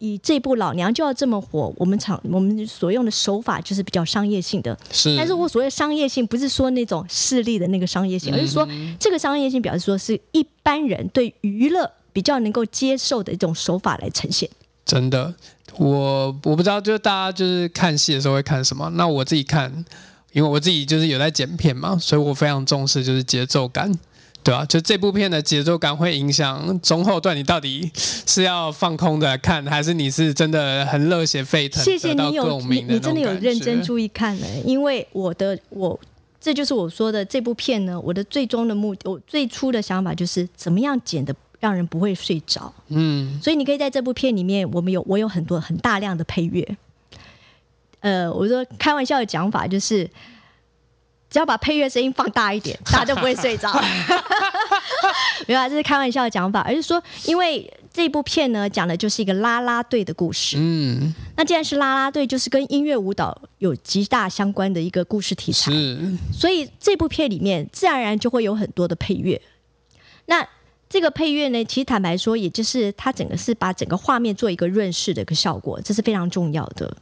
S2: 以这部老娘就要这么火，我们厂我们所用的手法就是比较商业性的。
S1: 是，
S2: 但是我所谓商业性，不是说那种势力的那个商业性，而是说这个商业性表示说是一般人对娱乐比较能够接受的一种手法来呈现。
S1: 真的，我我不知道，就是大家就是看戏的时候会看什么？那我自己看，因为我自己就是有在剪片嘛，所以我非常重视就是节奏感。对啊，就这部片的节奏感会影响中后段，你到底是要放空的看，还是你是真的很热血沸腾？
S2: 谢谢你有你你真的有认真注意看了，因为我的我这就是我说的这部片呢，我的最终的目的，我最初的想法就是怎么样剪的让人不会睡着。嗯，所以你可以在这部片里面，我们有我有很多很大量的配乐。呃，我说开玩笑的讲法就是。只要把配乐声音放大一点，大家就不会睡着。没有啊，这是开玩笑的讲法，而是说，因为这部片呢，讲的就是一个拉拉队的故事。嗯，那既然是拉拉队，就是跟音乐舞蹈有极大相关的一个故事题材。是，所以这部片里面自然而然就会有很多的配乐。那这个配乐呢，其实坦白说，也就是它整个是把整个画面做一个润饰的一个效果，这是非常重要的。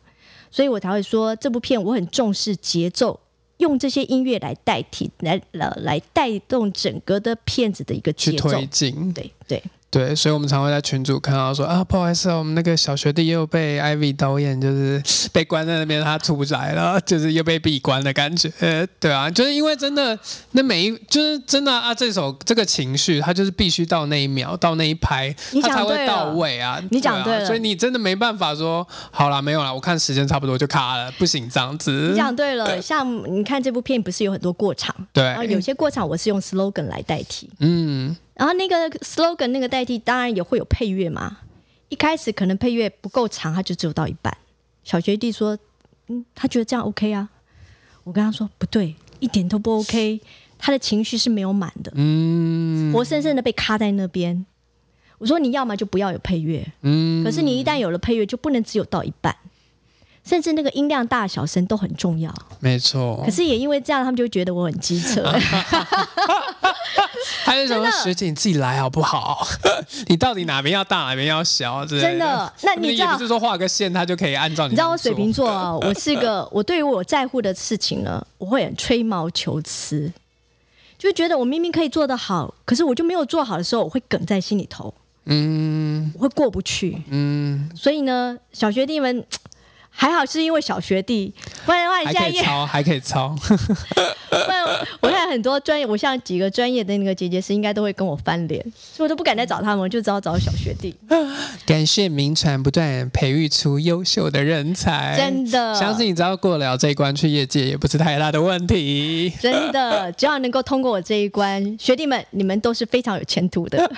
S2: 所以我才会说，这部片我很重视节奏。用这些音乐来代替，来来来带动整个的片子的一个节奏，
S1: 推进，
S2: 对对。
S1: 对，所以我们常会在群组看到说啊，不好意思，我们那个小学弟又被 Ivy 导演就是被关在那边，他出不来了，就是又被闭关的感觉。呃，对啊，就是因为真的，那每一就是真的啊，这首这个情绪，他就是必须到那一秒，到那一拍，他才会到位啊。
S2: 你讲对了，
S1: 所以你真的没办法说好了没有了，我看时间差不多就卡了，不行这样子。
S2: 你讲对了，像你看这部片不是有很多过场，
S1: 对，
S2: 有些过场我是用 slogan 来代替，嗯。然后那个 slogan 那个代替，当然也会有配乐嘛。一开始可能配乐不够长，他就只有到一半。小学弟说：“嗯，他觉得这样 OK 啊。”我跟他说：“不对，一点都不 OK。他的情绪是没有满的，嗯，活生生的被卡在那边。”我说：“你要么就不要有配乐，嗯，可是你一旦有了配乐，就不能只有到一半。”甚至那个音量大小声都很重要，
S1: 没错。
S2: 可是也因为这样，他们就觉得我很机车。
S1: 还有什么学姐你自己来好不好？你到底哪边要大，哪边要小？
S2: 真的？那你
S1: 也不是说画个线，他就可以按照你。
S2: 你知道我水瓶座啊，我是个我对于我在乎的事情呢，我会很吹毛求疵，就觉得我明明可以做得好，可是我就没有做好的时候，我会梗在心里头，嗯，我会过不去，嗯。所以呢，小学弟们。还好是因为小学弟，不然的话你现在
S1: 也抄，还可以抄。
S2: 不然我看很多专业，我像几个专业的那个姐姐是应该都会跟我翻脸，所以我都不敢再找他们，我就只好找小学弟。
S1: 感谢名传不断，培育出优秀的人才。
S2: 真的，
S1: 相信你只要过了这一关，去业界也不是太大的问题。
S2: 真的，只要能够通过我这一关，学弟们你们都是非常有前途的。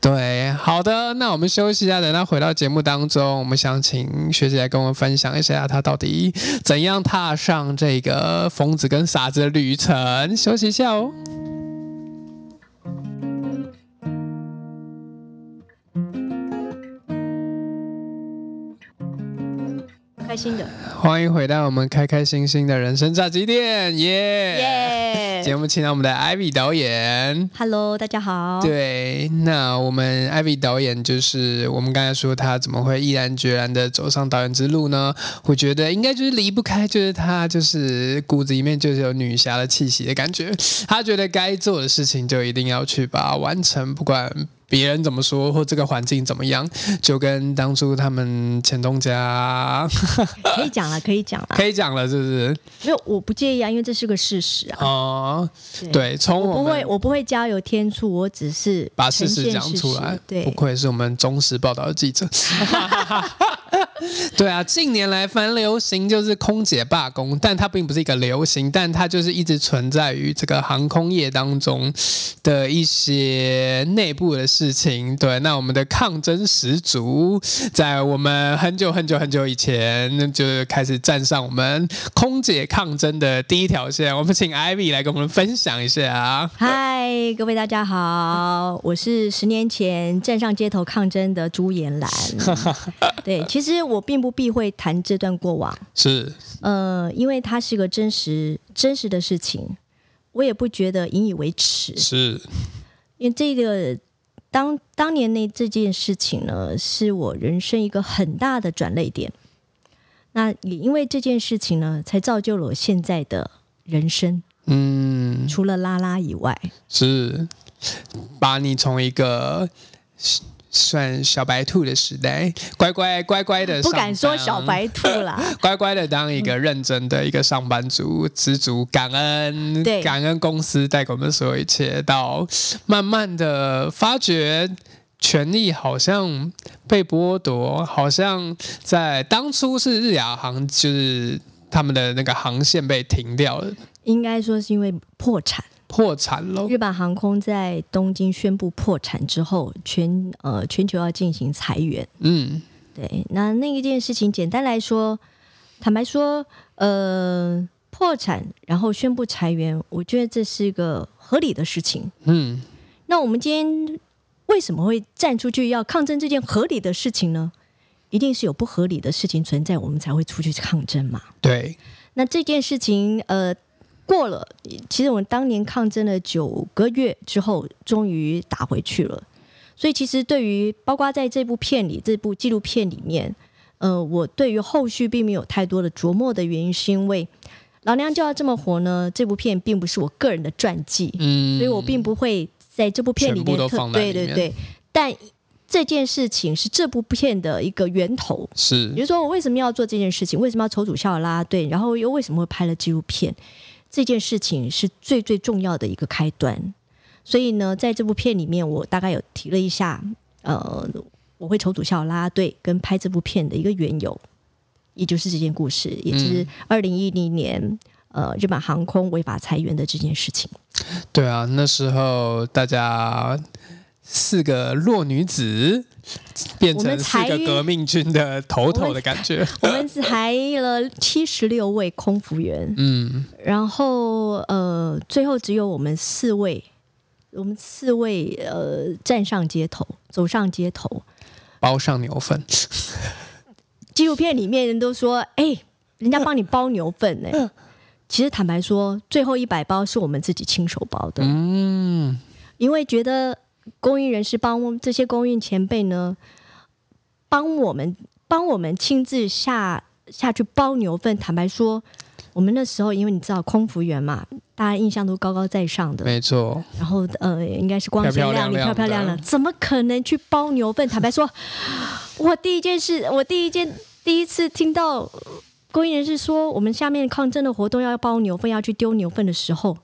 S1: 对，好的，那我们休息一下，等到回到节目当中，我们想请学姐来跟我们分。想一下他到底怎样踏上这个疯子跟傻子的旅程休息一下哦。
S2: 开心的。
S1: 欢迎回到我们开开心心的人生炸鸡店耶！节目请到我们的 Ivy 导演。
S2: ！Hello，大家好。
S1: 对，那我们 Ivy 导演就是我们刚才说他怎么会毅然决然的走上导演之路呢？我觉得应该就是离不开，就是他就是骨子里面就是有女侠的气息的感觉。他觉得该做的事情就一定要去把它完成，不管别人怎么说或这个环境怎么样，就跟当初他们前东家
S2: 可以讲了，可以讲了。
S1: 可以讲了，是不是？
S2: 没有，我不介意啊，因为这是个事实啊。
S1: 哦，对，从我
S2: 我不会，我不会加油添醋，我只是
S1: 把事实讲出来，
S2: 对
S1: 不，愧是我们忠实报道的记者。对啊，近年来蛮流行就是空姐罢工，但它并不是一个流行，但它就是一直存在于这个航空业当中的一些内部的事情。对，那我们的抗争十足，在我们很久很久很久以前就开始站上我们空姐抗争的第一条线。我们请 Ivy 来跟我们分享一下。
S2: 嗨，各位大家好，我是十年前站上街头抗争的朱延兰。对，其实我并不避讳谈这段过往，
S1: 是，
S2: 呃，因为它是个真实真实的事情，我也不觉得引以为耻。
S1: 是，
S2: 因为这个当当年那这件事情呢，是我人生一个很大的转泪点。那也因为这件事情呢，才造就了我现在的人生。
S1: 嗯，
S2: 除了拉拉以外，
S1: 是把你从一个算小白兔的时代，乖乖乖乖的，
S2: 不敢说小，白兔啦。
S1: 乖乖的当一个认真的一个上班族，知足感恩，
S2: 对
S1: 感恩公司带给我们所有一切，到慢慢的发觉。权利好像被剥夺，好像在当初是日亚航，就是他们的那个航线被停掉了，
S2: 应该说是因为破产。
S1: 破产了。
S2: 日本航空在东京宣布破产之后，全呃全球要进行裁员。
S1: 嗯，
S2: 对，那那一件事情，简单来说，坦白说，呃，破产然后宣布裁员，我觉得这是一个合理的事情。
S1: 嗯，
S2: 那我们今天为什么会站出去要抗争这件合理的事情呢？一定是有不合理的事情存在，我们才会出去抗争嘛。
S1: 对，
S2: 那这件事情，呃，过了，其实我们当年抗争了九个月之后，终于打回去了。所以，其实对于包括在这部片里，这部纪录片里面，呃，我对于后续并没有太多的琢磨的原因，是因为《老娘就要这么活》呢，这部片并不是我个人的传记，
S1: 嗯，
S2: 所以我并不会在这部片里面特对对对，但这件事情是这部片的一个源头。
S1: 是
S2: 比如说，我为什么要做这件事情？为什么要筹组校友啦啦队？然后又为什么会拍了纪录片？这件事情是最最重要的一个开端。所以呢，在这部片里面，我大概有提了一下，呃，我会筹组校友啦啦队跟拍这部片的一个缘由，也就是这件故事，也就是二零一零年。呃，日本航空违法裁员的这件事情，
S1: 对啊，那时候大家四个弱女子变
S2: 我
S1: 成四个革命军的头头的感觉。
S2: 我们裁了七十六位空服员，
S1: 嗯，
S2: 然后呃，最后只有我们四位，我们四位呃站上街头，走上街头。
S1: 包上牛粪。
S2: 纪录片里面人都说，哎、人家帮你包牛粪呢、其实坦白说，最后一百包是我们自己亲手包的，
S1: 嗯，
S2: 因为觉得公益人士帮我们这些公益前辈呢，帮我们帮我们亲自下下去包牛粪。坦白说，我们那时候因为你知道空服员嘛，大家印象都高高在上的，
S1: 没错，
S2: 然后呃，应该是光鲜亮丽、漂漂亮亮，怎么可能去包牛粪？坦白说，我第一件事，我第一件第一次听到公益人士说我们下面抗争的活动要包牛粪，要去丢牛粪的时候，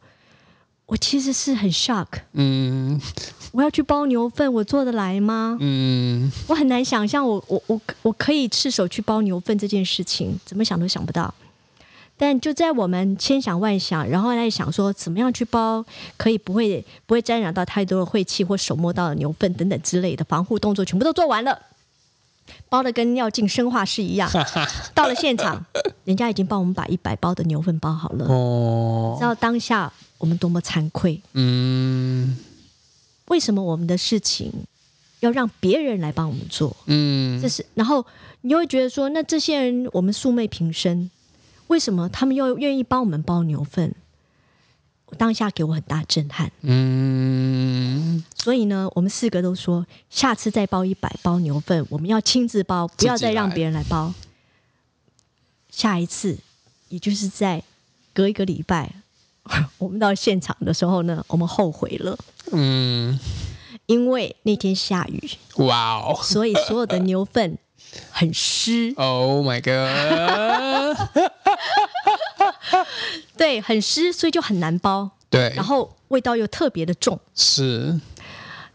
S2: 我其实是很 shock。
S1: 嗯
S2: 我要去包牛粪，我做得来吗？
S1: 嗯，
S2: 我很难想象我，我我我可以赤手去包牛粪这件事情，怎么想都想不到。但就在我们千想万想，然后在想说怎么样去包，可以不会不会沾染到太多的晦气或手摸到的牛粪等等之类的防护动作，全部都做完了，包的跟要进生化室一样。到了现场，人家已经帮我们把一百包的牛粪包好了。
S1: 哦
S2: 知，道当下我们多么惭愧，
S1: 嗯，
S2: 为什么我们的事情要让别人来帮我们做。
S1: 嗯
S2: 这是，然后你就会觉得说，那这些人我们素昧平生，为什么他们又愿意帮我们包牛粪？当下给我很大震撼。
S1: 嗯，
S2: 所以呢，我们四个都说，下次再包一百包牛粪，我们要亲自包，不要再让别人来包。下一次，也就是在隔一个礼拜，我们到现场的时候呢，我们后悔了，
S1: 嗯，
S2: 因为那天下雨，
S1: 哇哦。
S2: 所以所有的牛粪很湿
S1: ，，Oh my god，
S2: 对，很湿，所以就很难包，
S1: 对。
S2: 然，后味道又特别的重。
S1: 是，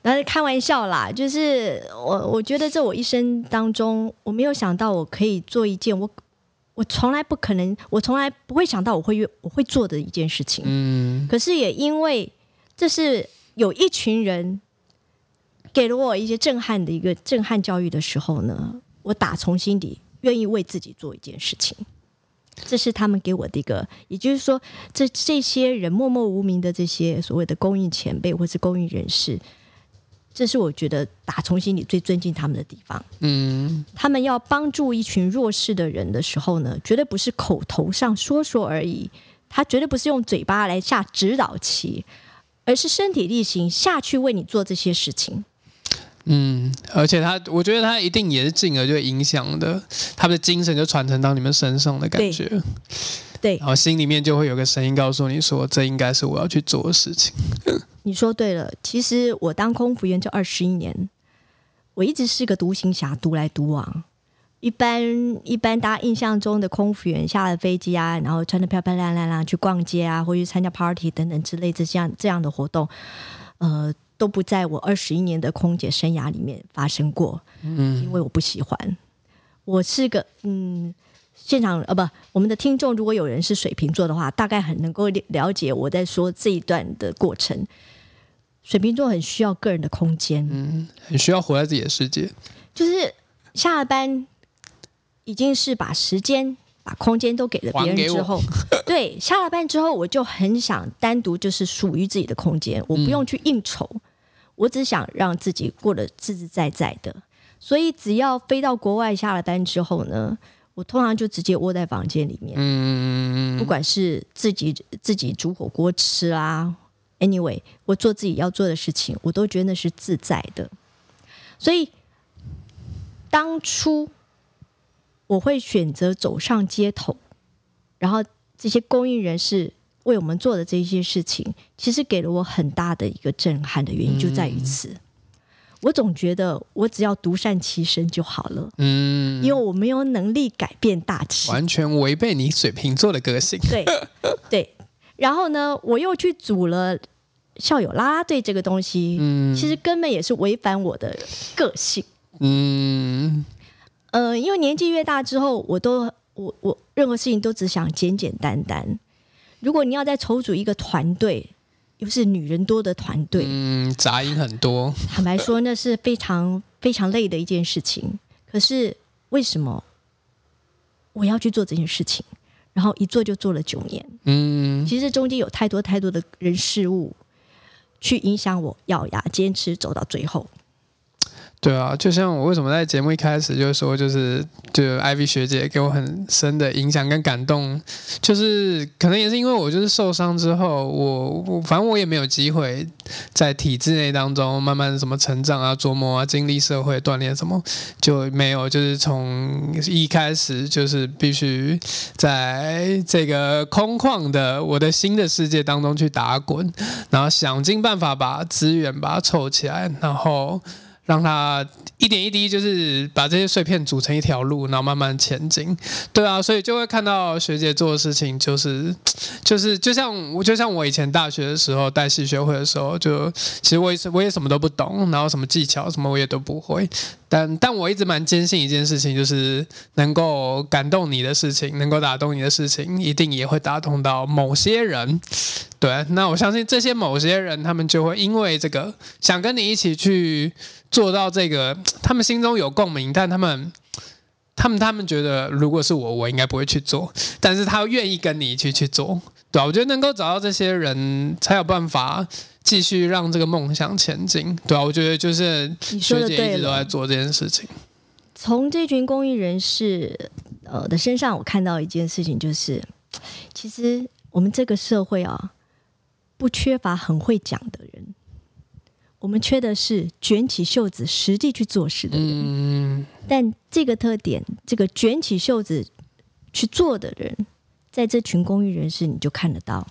S2: 但是开玩笑啦，就是我我觉得这我一生当中，我没有想到我可以做一件我我从来不可能，我从来不会想到我会我会做的一件事情。
S1: 嗯
S2: 可是也因为这是有一群人给了我一些震撼的一个震撼教育的时候呢，我打从心底愿意为自己做一件事情。这是他们给我的一个，也就是说，这这些人默默无名的这些所谓的公益前辈或是公益人士，这是我觉得打从心里最尊敬他们的地方。
S1: 嗯
S2: 他们要帮助一群弱势的人的时候呢，绝对不是口头上说说而已，他绝对不是用嘴巴来下指导棋，而是身体力行下去为你做这些事情。
S1: 嗯，而且他，我觉得他一定也是进而就影响的，他的精神就传承到你们身上的感觉，
S2: 对
S1: 然，后心里面就会有个声音告诉你说，这应该是我要去做的事情。
S2: 你说对了。其实我当空服员这二十一年，我一直是个独行侠，独来独往。一般一般大家印象中的空服员下了飞机啊，然后穿的漂漂亮亮啊，去逛街啊，或去参加 party 等等之类这样这样的活动，呃，都不在我二十一年的空姐生涯里面发生过。
S1: 嗯
S2: 因为我不喜欢。我是个嗯，现场呃不，我们的听众如果有人是水瓶座的话，大概很能够了了解我在说这一段的过程。水瓶座很需要个人的空间，
S1: 嗯，很需要活在自己的世界。
S2: 就是下了班已经是把时间、把空间都给了别人之后，对，下了班之后，我就很想单独就是属于自己的空间，我不用去应酬，我只想让自己过得自自在在的。所以只要飞到国外下了班之后呢，我通常就直接窝在房间里面，
S1: 嗯
S2: 不管是自己自己煮火锅吃啊，anyway，我做自己要做的事情，我都觉得那是自在的。所以当初我会选择走上街头，然后这些公益人士为我们做的这些事情，其实给了我很大的一个震撼的原因就在于此。我总觉得我只要独善其身就好了，
S1: 嗯，
S2: 因为我没有能力改变大气。
S1: 完全违背你水瓶座的个性。
S2: 对 对，然后呢，我又去组了校友啦啦队这个东西，
S1: 嗯
S2: 其实根本也是违反我的个性。
S1: 嗯
S2: 呃，因为年纪越大之后，我都我我任何事情都只想简简单单。如果你要再筹组一个团队，又是女人多的团队，
S1: 嗯，杂音很多。
S2: 坦白说，那是非常非常累的一件事情。可是为什么我要去做这件事情？然后一做就做了九年。
S1: 嗯
S2: 其实中间有太多太多的人事物去影响我，咬牙坚持走到最后。
S1: 对啊，就像我为什么在节目一开始就说，就是就 Ivy 学姐给我很深的影响跟感动，就是可能也是因为我就是受伤之后，我我反正我也没有机会在体制内当中慢慢什么成长啊、琢磨啊、经历社会锻炼什么，就没有就是从一开始就是必须在这个空旷的我的新的世界当中去打滚，然后想尽办法把资源把它凑起来，然后。让它一点一滴，就是把这些碎片组成一条路，然后慢慢前进。对啊，所以就会看到学姐做的事情，就是就是就像我就像我以前大学的时候带戏学会的时候，就其实我也是我也什么都不懂，然后什么技巧什么我也都不会。但但我一直蛮坚信一件事情，就是能够感动你的事情，能够打动你的事情，一定也会打动到某些人。对，那我相信这些某些人，他们就会因为这个想跟你一起去做到这个，他们心中有共鸣，但他们。他们他们觉得，如果是我，我应该不会去做，但是他愿意跟你一起去做，对啊，我觉得能够找到这些人，才有办法继续让这个梦想前进，对啊，我觉得就是学姐一。直都在做这件事情。
S2: 从这群公益人士呃的身上，我看到一件事情，就是其实我们这个社会啊，不缺乏很会讲的人，我们缺的是卷起袖子实际去做事的人。
S1: 嗯，
S2: 但这个特点，这个卷起袖子去做的人，在这群公益人士你就看得到，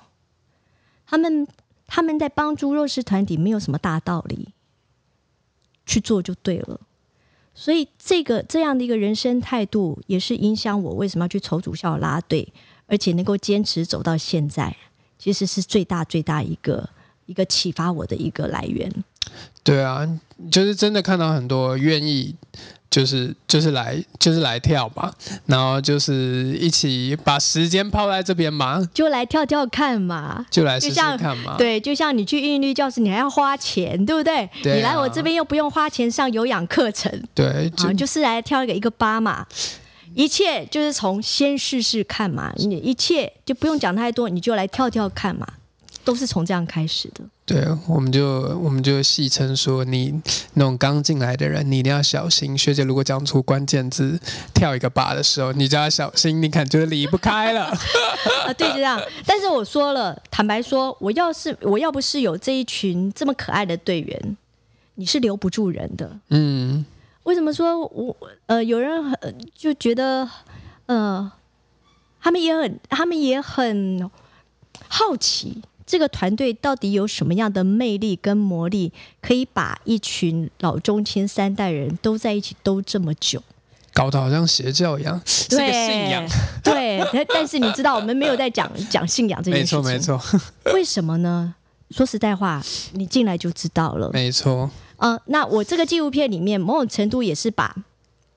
S2: 他们他们在帮助弱势团体没有什么大道理，去做就对了。所以这个这样的一个人生态度，也是影响我为什么要去筹组校拉队，而且能够坚持走到现在，其实是最大最大一个一个启发我的一个来源。
S1: 对啊，就是真的看到很多愿意，就是就是来就是来跳嘛，然后就是一起把时间泡在这边嘛，
S2: 就来跳跳看嘛，
S1: 就来试试看嘛。
S2: 对，就像你去韵律教室，你还要花钱，对不对？
S1: 对啊
S2: 你来我这边又不用花钱上有氧课程，
S1: 对，就
S2: 是来跳一个一个八嘛。一切就是从先试试看嘛，你一切就不用讲太多，你就来跳跳看嘛，都是从这样开始的。
S1: 对，我们就我们就戏称说，你那种刚进来的人，你一定要小心。学姐如果讲出关键字“跳一个八”的时候，你就要小心，你看就是离不开了。
S2: 啊，对，就这样。但是我说了，坦白说，我要是我要不是有这一群这么可爱的队员，你是留不住人的。
S1: 嗯，
S2: 为什么说我呃有人很就觉得呃他们也很他们也很好奇这个团队到底有什么样的魅力跟魔力，可以把一群老中青三代人都在一起都这么久？
S1: 搞得好像邪教一样，是个信仰。
S2: 对，但但是你知道我们没有在讲讲信仰这件事情，
S1: 错，没错，
S2: 为什么呢？说实在话，你进来就知道了。
S1: 没错。
S2: 呃，那我这个纪录片里面，某种程度也是把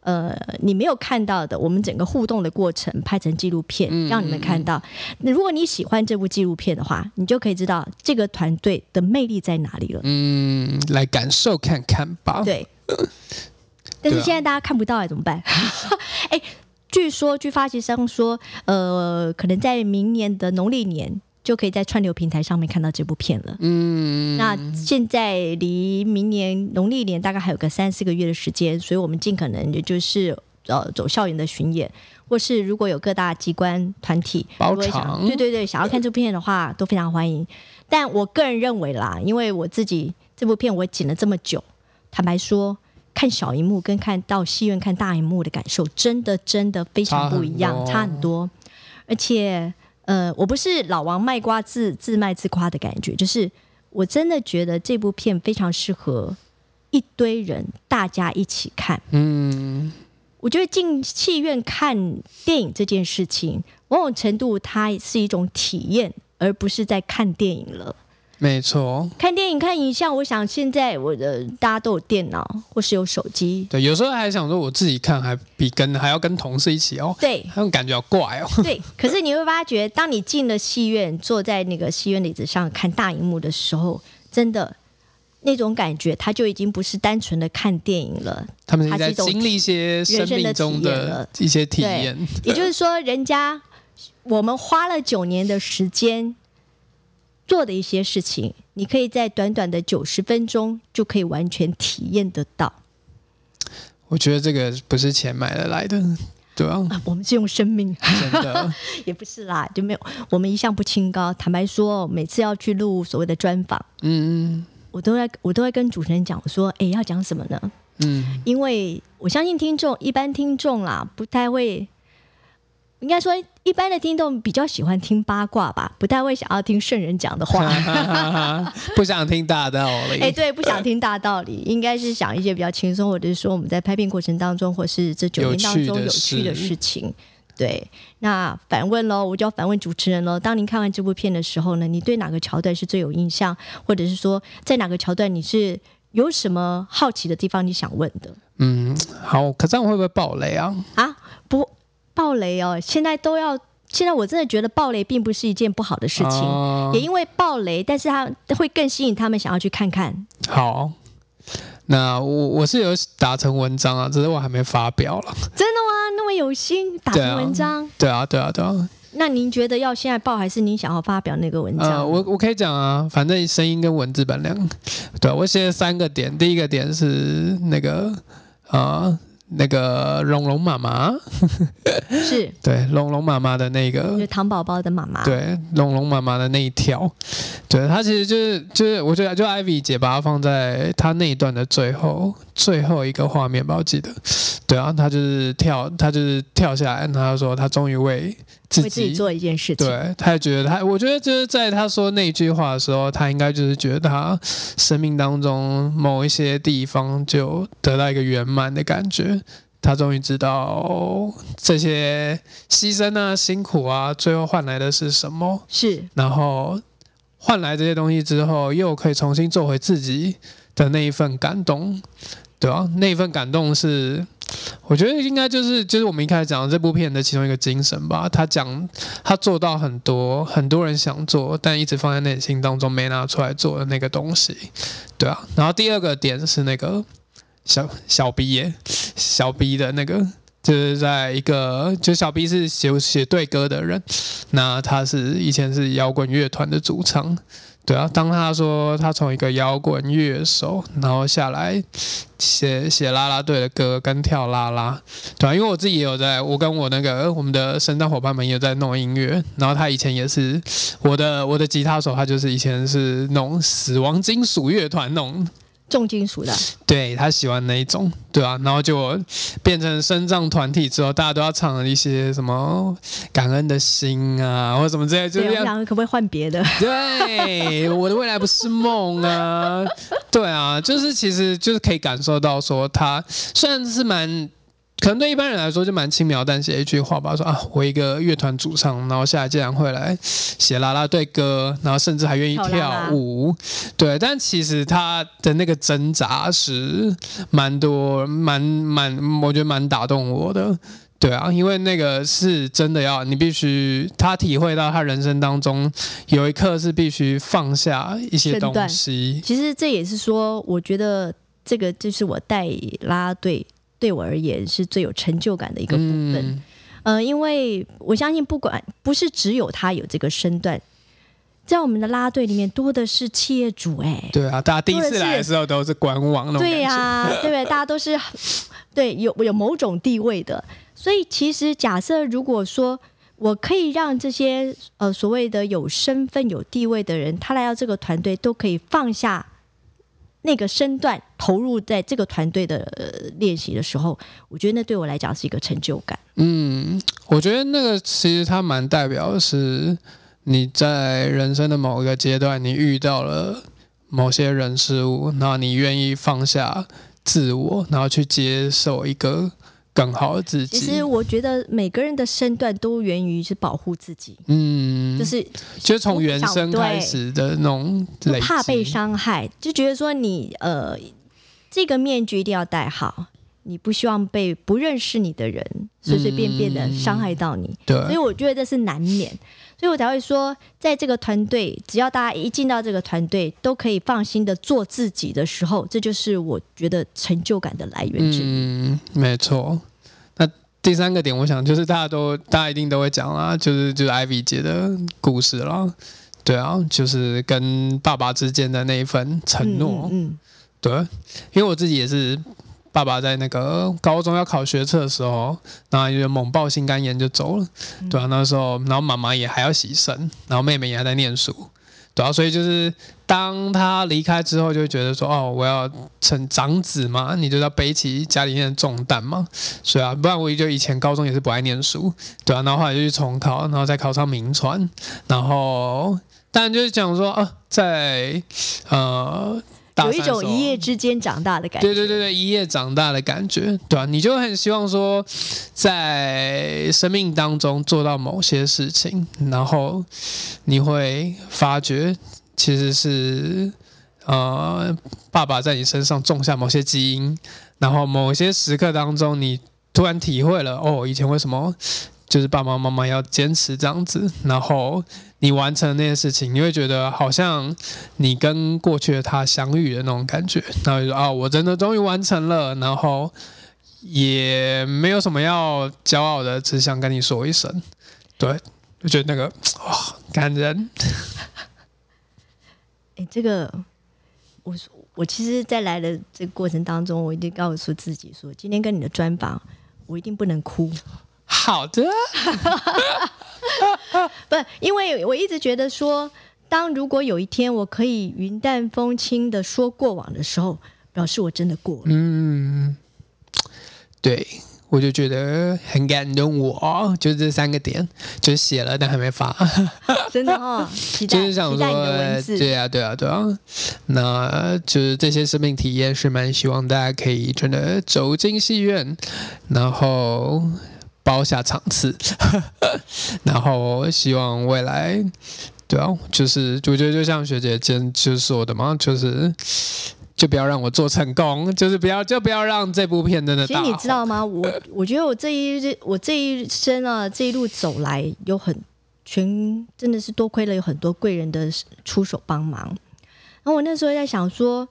S2: 呃你没有看到的我们整个互动的过程拍成纪录片，
S1: 嗯
S2: 让你们看到。那如果你喜欢这部纪录片的话，你就可以知道这个团队的魅力在哪里了。
S1: 嗯，来感受看看吧。
S2: 对。但是现在大家看不到哎，怎么办？哎，据说据发行商说，呃，可能在明年的农历年就可以在串流平台上面看到这部片了。
S1: 嗯，
S2: 那现在离明年农历年大概还有个三四个月的时间，所以我们尽可能也就是呃走校园的巡演，或是如果有各大机关团体
S1: 包场
S2: 对对对，想要看这部片的话，都非常欢迎。但我个人认为啦，因为我自己这部片我剪了这么久，坦白说。看小荧幕跟看到戏院看大荧幕的感受，真的真的非常不一样，
S1: 差很多
S2: 差很多。而且，呃，我不是老王卖瓜自自卖自夸的感觉，就是我真的觉得这部片非常适合一堆人大家一起看。
S1: 嗯，
S2: 我觉得进戏院看电影这件事情，某种程度它是一种体验，而不是在看电影了。
S1: 没错。
S2: 看电影、看影像，我想现在我的大家都有电脑或是有手机，
S1: 对，有时候还想说我自己看还比跟还要跟同事一起哦，
S2: 对
S1: 那种感觉好怪哦。
S2: 对。可是你会发觉，当你进了戏院，坐在那个戏院椅子上看大荧幕的时候，真的那种感觉，他就已经不是单纯的看电影了。
S1: 他们是在经历一些生命中
S2: 的
S1: 一些体
S2: 对
S1: 验。
S2: 也就是说，人家我们花了九年的时间做的一些事情，你可以在短短的九十分钟就可以完全体验得到。
S1: 我觉得这个不是钱买得来的，对啊，
S2: 啊，我们是用生命，
S1: 真的，
S2: 也不是啦，就没有我们一向不清高。坦白说，每次要去录所谓的专访，
S1: 嗯嗯
S2: 我都在我都会跟主持人讲，我说，哎，要讲什么呢？
S1: 嗯
S2: 因为我相信听众一般听众啦，不太会，应该说一般的听众比较喜欢听八卦吧，不太会想要听圣人讲的话。
S1: 嗯，不想听大道理。
S2: 哎，对，不想听大道理，应该是想一些比较轻松，或者是说我们在拍片过程当中，或是这九年当中有
S1: 有趣的事
S2: 事情。对，那反问喽，我就要反问主持人喽。当您看完这部片的时候呢，你对哪个桥段是最有印象，或者是说在哪个桥段你是有什么好奇的地方你想问的
S1: 嗯，好，可这样会不会爆雷啊？
S2: 啊？不，爆雷哦，现在都要，现在我真的觉得暴雷并不是一件不好的事情，
S1: 哦
S2: 也因为暴雷，但是它会更吸引他们想要去看看。
S1: 好，那我我是有打成文章啊，只是我还没发表了。
S2: 真的吗？那么有心打成文章，
S1: 对啊，对啊，对啊，
S2: 那您觉得要现在报，还是您想要发表那个文章？
S1: 呃，我我可以讲啊，反正声音跟文字版两，对我写了三个点，第一个点是那个啊。那个龙龙妈妈
S2: 是
S1: 对龙龙妈妈的那个，
S2: 就是糖宝宝的妈妈。
S1: 对龙龙妈妈的那一条，对她其实就是就是，我觉得就 Ivy 姐把它放在她那一段的最后最后一个画面吧，我记得。对啊，她就是跳，她就是跳下来，她说她终于为自
S2: 己做一件事
S1: 情。对，他也觉得他，我觉得就是在他说那句话的时候，他应该就是觉得他生命当中某一些地方就得到一个圆满的感觉。他终于知道这些牺牲啊、辛苦啊，最后换来的是什么？
S2: 是，
S1: 然后换来这些东西之后，又可以重新做回自己的那一份感动，对啊，那一份感动是，我觉得应该就是就是我们一开始讲的这部片的其中一个精神吧。他讲他做到很多很多人想做，但一直放在内心当中没拿出来做的那个东西，对啊。然后第二个点是那个。小小 B 耶，小 B 的那个就是在一个，就小 B 是写写对歌的人，那他是以前是摇滚乐团的主唱，对啊。当他说他从一个摇滚乐手，然后下来写写啦啦队的歌跟跳啦啦，对啊。因为我自己也有在，我跟我那个我们的生诞伙伴们也在弄音乐，然后他以前也是我的我的吉他手，他就是以前是弄死亡金属乐团弄。
S2: 重金属的，
S1: 对他喜欢那一种，对啊，然后就变成生藏团体之后，大家都要唱一些什么感恩的心啊，或者什么之类，就这样。
S2: 可不可以换别的？
S1: 对，我的未来不是梦啊，对啊，就是其实就是可以感受到说，他虽然是蛮。可能对一般人来说就蛮轻描淡写一句话吧，说啊，我一个乐团主唱，然后下来竟然会来写啦啦队歌，然后甚至还愿意跳舞，对。但其实他的那个挣扎是蛮多、蛮蛮，我觉得蛮打动我的，对啊，因为那个是真的要你必须他体会到他人生当中有一刻是必须放下一些东西。
S2: 其实这也是说，我觉得这个就是我带啦队。对我而言是最有成就感的一个部分，呃，因为我相信不管不是只有他有这个身段，在我们的拉队里面多的是企业主，哎，
S1: 对啊，大家第一次来的时候都是官网，
S2: 对呀，对不对？大家都是对有有某种地位的，所以其实假设如果说我可以让这些呃所谓的有身份有地位的人，他来到这个团队都可以放下。那个身段投入在这个团队的练习的时候，我觉得那对我来讲是一个成就感。
S1: 嗯，我觉得那个其实它蛮代表的是你在人生的某一个阶段，你遇到了某些人事物，那你愿意放下自我，然后去接受一个。更好的自己。
S2: 其实我觉得每个人的身段都源于是保护自己，
S1: 嗯，
S2: 就是
S1: 就从原生开始的那种
S2: 怕被伤害，就觉得说你呃这个面具一定要戴好，你不希望被不认识你的人随随便便的伤害到你，
S1: 对，
S2: 所以我觉得这是难免。所以我才会说，在这个团队，只要大家一进到这个团队，都可以放心的做自己的时候，这就是我觉得成就感的来源之一。
S1: 嗯，没错。那第三个点，我想就是大家都大家一定都会讲啦，就是就是 Ivy 姐的故事啦。对啊，就是跟爸爸之间的那一份承诺。嗯，对，因为我自己也是。爸爸在那个高中要考学测的时候，然后就猛爆心肝炎就走了，对啊，那时候，然后妈妈也还要洗肾，然后妹妹也还在念书，对啊，所以就是当他离开之后，就觉得说，哦，我要成长子嘛，你就要背起家里面的重担嘛，所以啊，不然我就以前高中也是不爱念书，对啊，然后后来就去重考，然后再考上名传，然后但就是讲说，啊，在呃。
S2: 有一种一夜之间长大的感觉，
S1: 对对对对，一夜长大的感觉，对啊，你就很希望说，在生命当中做到某些事情，然后你会发觉，其实是呃，爸爸在你身上种下某些基因，然后某些时刻当中，你突然体会了，哦，以前为什么？就是爸爸妈妈要坚持这样子，然后你完成那些事情，你会觉得好像你跟过去的他相遇的那种感觉，然后就说啊，我真的终于完成了，然后也没有什么要骄傲的，只想跟你说一声，对，我觉得那个哇感人。
S2: 哎，这个我我其实，在来的这个过程当中，我一定告诉自己说，今天跟你的专访，我一定不能哭。
S1: 好的，
S2: 不，因为我一直觉得说，当如果有一天我可以云淡风轻的说过往的时候，表示我真的过了。
S1: 嗯，对。我就觉得很感动，我就这三个点就写了，但还没发。
S2: 真的哦，
S1: 就是想说，对啊，对啊，对啊。那就是这些生命体验是蛮希望大家可以真的走进戏院，然后包下场次，然后希望未来，对啊，就是我觉得就像学姐今就是说的嘛，就是。就不要让我做成功，就是不要就不要让这部片真的。
S2: 其实你知道吗？我我觉得我这一我这一生啊，这一路走来有很全，真的是多亏了有很多贵人的出手帮忙。然后我那时候在想说，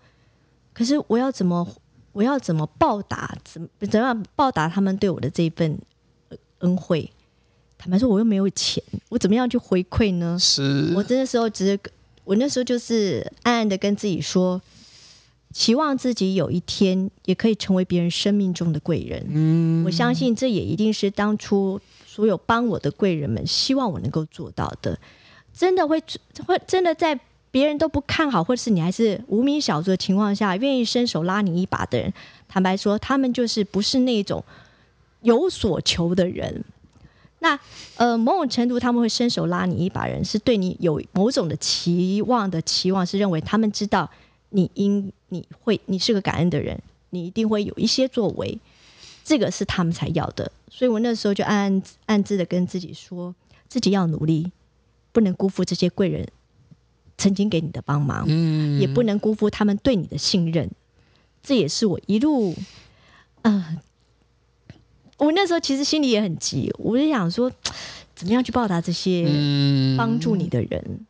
S2: 可是我要怎么我要怎么报答怎怎样报答他们对我的这一份恩惠？坦白说，我又没有钱，我怎么样去回馈呢？
S1: 是
S2: 我那时候只是我那时候就是暗暗的跟自己说。期望自己有一天也可以成为别人生命中的贵人。嗯，我相信这也一定是当初所有帮我的贵人们希望我能够做到的。真的会会真的在别人都不看好，或者是你还是无名小卒的情况下，愿意伸手拉你一把的人，坦白说，他们就是不是那种有所求的人。那呃，某种程度他们会伸手拉你一把，人是对你有某种的期望的期望，是认为他们知道。你应你会你是个感恩的人，你一定会有一些作为，这个是他们才要的。所以我那时候就暗暗暗自的跟自己说，自己要努力，不能辜负这些贵人曾经给你的帮忙，嗯，也不能辜负他们对你的信任。这也是我一路，呃，我那时候其实心里也很急，我就想说，怎么样去报答这些帮助你的人，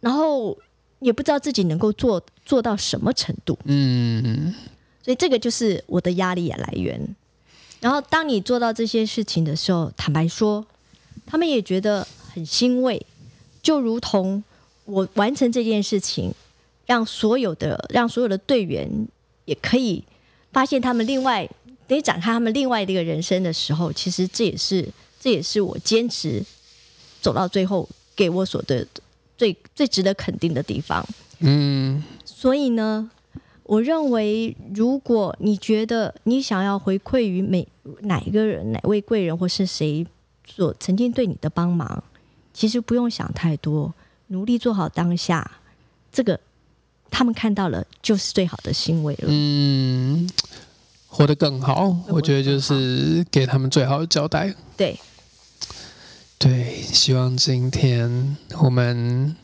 S2: 然后。也不知道自己能够做做到什么程度，嗯，所以这个就是我的压力也来源。然后当你做到这些事情的时候，坦白说，他们也觉得很欣慰，就如同我完成这件事情，让所有的让所有的队员也可以发现他们另外得展开他们另外的一个人生的时候，其实这也是这也是我坚持走到最后给我所的。最最值得肯定的地方，嗯，所以呢，我认为，如果你觉得你想要回馈于每哪一个人、哪位贵人或是谁所曾经对你的帮忙，其实不用想太多，努力做好当下，这个他们看到了就是最好的欣慰了。嗯，
S1: 活得更好，我觉得就是给他们最好的交代。
S2: 对。
S1: 对，希望今天我们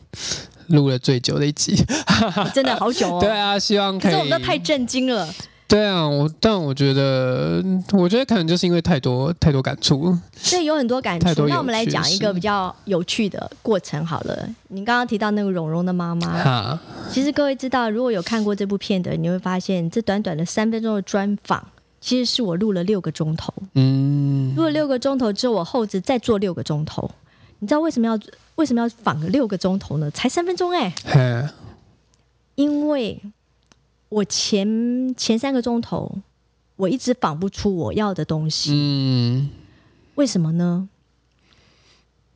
S1: 录了最久的一集，
S2: 真的好久哦。
S1: 对啊，希望可以。
S2: 我们都太震惊了。
S1: 对啊，我但我觉得，我觉得可能就是因为太多太多感触。
S2: 对，有很多感触。那我们来讲一个比较有趣的过程好了。你刚刚提到那个蓉蓉的妈妈，其实各位知道，如果有看过这部片的，你会发现这短短的三分钟的专访。其实是我录了六个钟头，嗯，录了六个钟头之后，我后置再做六个钟头。你知道为什么要为什么要访个六个钟头呢？才三分钟哎，因为我前前三个钟头我一直仿不出我要的东西，嗯，为什么呢？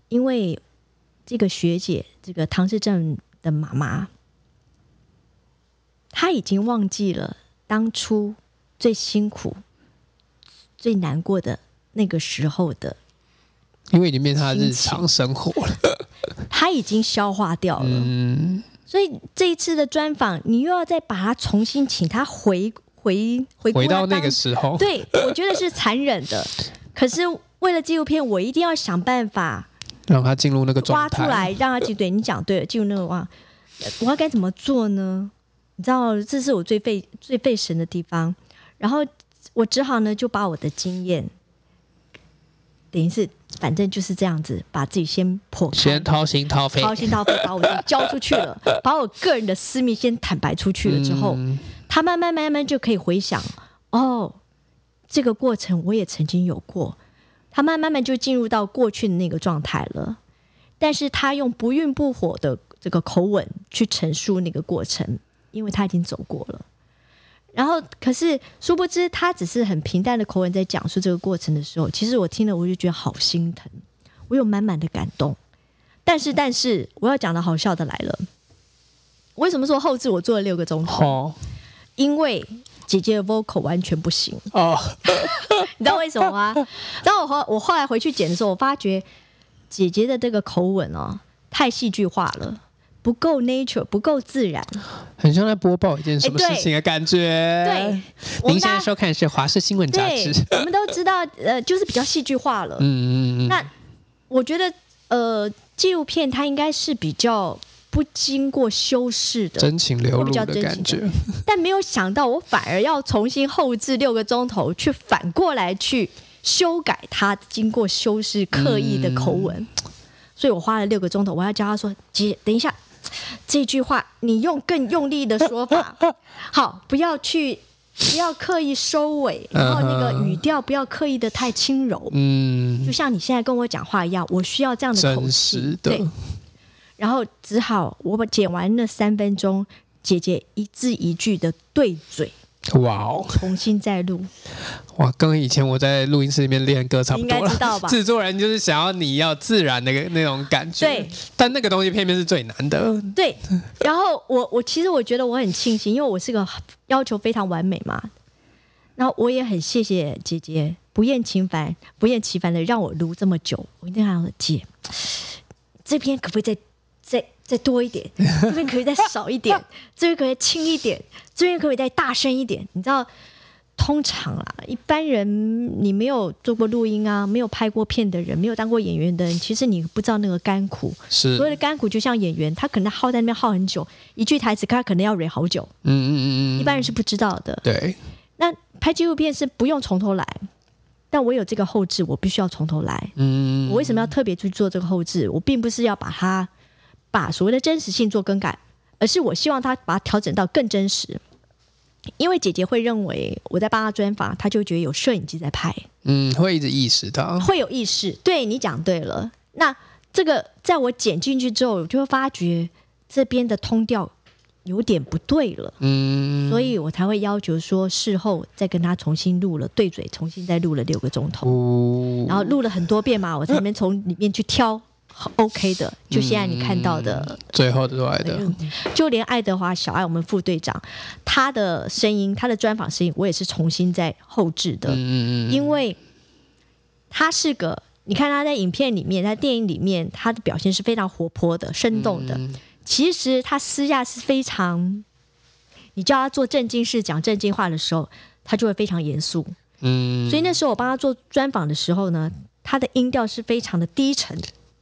S2: 因为这个学姐，这个唐氏症的妈妈，她已经忘记了当初。最辛苦、最难过的那个时候的，
S1: 因为已经变成他日常生活了，
S2: 他已经消化掉了。嗯，所以这一次的专访，你又要再把他重新请他回回回
S1: 回到那个时候。
S2: 对，我觉得是残忍的。可是为了纪录片，我一定要想办法
S1: 让他进入那个状态
S2: 挖出来，让他进。对你讲对了，进入那个哇，我要该怎么做呢？你知道，这是我最费最费神的地方。然后我只好呢，就把我的经验，等于是反正就是这样子，把自己先破，
S1: 先掏心掏肺，
S2: 掏心掏肺，把我交出去了，把我个人的私密先坦白出去了之后，他慢慢慢慢就可以回想，哦，这个过程我也曾经有过，他慢慢慢就进入到过去的那个状态了。但是他用不愠不火的这个口吻去陈述那个过程，因为他已经走过了。然后，可是殊不知，他只是很平淡的口吻在讲述这个过程的时候，其实我听了我就觉得好心疼，我有满满的感动。但是，但是我要讲的好笑的来了，为什么说后置我做了六个钟头？
S1: 哦
S2: 因为姐姐的 vocal 完全不行，
S1: 哦，
S2: 你知道为什么吗？然后我后我后来回去剪的时候，我发觉姐姐的这个口吻哦，太戏剧化了，不够 nature，不够自然。
S1: 很像在播报一件什么事情的感觉。
S2: 对，
S1: 您现在收看的是华视新闻杂
S2: 对
S1: 志。，
S2: 我们都知道，呃，就是比较戏剧化了。
S1: 嗯嗯嗯，
S2: 那我觉得，呃，纪录片它应该是比较不经过修饰的，
S1: 真情流露的感觉。
S2: 但没有想到，我反而要重新后置六个钟头，去反过来去修改它经过修饰刻意的口吻。
S1: 嗯
S2: 所以我花了六个钟头，我要教他说：“姐，等一下，这句话你用更用力的说法，好，不要去，不要刻意收尾，然后那个语调不要刻意的太轻柔，
S1: 嗯。
S2: 就，像你现在跟我讲话一样，我需要这样的口对。。然后只好我把剪完那三分钟，姐姐一字一句的对嘴，
S1: 哇哦，
S2: 重新再录。
S1: 哇，跟以前我在录音室里面练歌差不多了。
S2: 该知道吧
S1: 制作人就是想要你要自然的那种感觉，
S2: 对，
S1: 但那个东西偏偏是最难的。
S2: 对，然后我我其实我觉得我很庆幸，因为我是个要求非常完美嘛。然后我也很谢谢姐姐不厌其烦、不厌其烦的让我录这么久。我一定要说姐，这篇可不可以再再再多一点？这边可以再少一点？这边可以轻一点？这边可以再大声一点？你知道，通常啊，一般人你没有做过录音啊，没有拍过片的人，没有当过演员的人，其实你不知道那个甘苦。
S1: 是，
S2: 所谓的甘苦就像演员，他可能耗在那边耗很久，一句台词他可能要蕊好久，
S1: 嗯嗯嗯嗯，
S2: 一般人是不知道的。
S1: 对，
S2: 那拍纪录片是不用从头来，但我有这个后置，我必须要从头来。
S1: 嗯，
S2: 我为什么要特别去做这个后置？我并不是要把它把所谓的真实性做更改，而是我希望他把它调整到更真实。因为姐姐会认为我在帮她专访，她就觉得有摄影机在拍，
S1: 嗯会一直意识到，
S2: 会有意识。对你讲对了，那这个在我剪进去之后，我就会发觉这边的通调有点不对了，
S1: 嗯，
S2: 所以我才会要求说事后再跟他重新录了对嘴，重新再录了六个钟头，
S1: 哦，
S2: 然后录了很多遍嘛，我才能从里面去挑 OK 的，就现在你看到的。
S1: 最后出来的，
S2: 嗯就连爱德华小爱，我们副队长，他的声音，他的专访声音，我也是重新在后置的。
S1: 嗯嗯嗯，
S2: 因为他是个，你看他在影片里面，在电影里面，他的表现是非常活泼的、生动的。
S1: 嗯
S2: 其实他私下是非常，你叫他做正经事、讲正经话的时候，他就会非常严肃。
S1: 嗯，
S2: 所以那时候我帮他做专访的时候呢，他的音调是非常的低沉。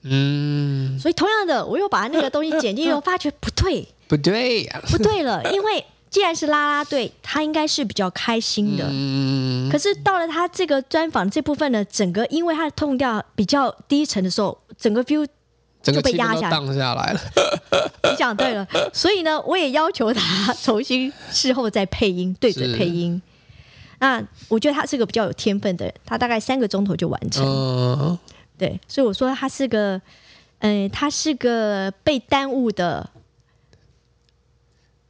S1: 嗯，
S2: 所以同样的，我又把那个东西剪进去，我发觉不对，
S1: 不对。呀，
S2: 不对了，因为既然是啦啦队，他应该是比较开心的。
S1: 嗯，
S2: 可是到了他这个专访这部分呢，整个因为他的痛调比较低沉的时候，整个 view
S1: 整个
S2: 就被压下来。
S1: 荡下来了，
S2: 你讲对了，所以呢，我也要求他重新事后再配音，对嘴
S1: 是
S2: 配音。那我觉得他是个比较有天分的人，他大概三个钟头就完成。
S1: 嗯，
S2: 对，所以我说他是个，嗯、他是个被耽误的，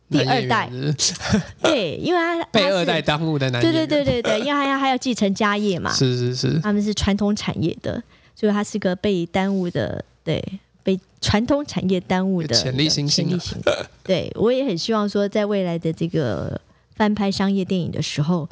S2: 第二代 对，因为他
S1: 被二代耽误的男
S2: 对对对对对，因为他要他要继承家业嘛，
S1: 是是是，
S2: 他们是传统产业的，所以他是个被耽误的，对，被传统产业耽误的
S1: 潜力星
S2: 星。对我也很希望说，在未来的这个翻拍商业电影的时候，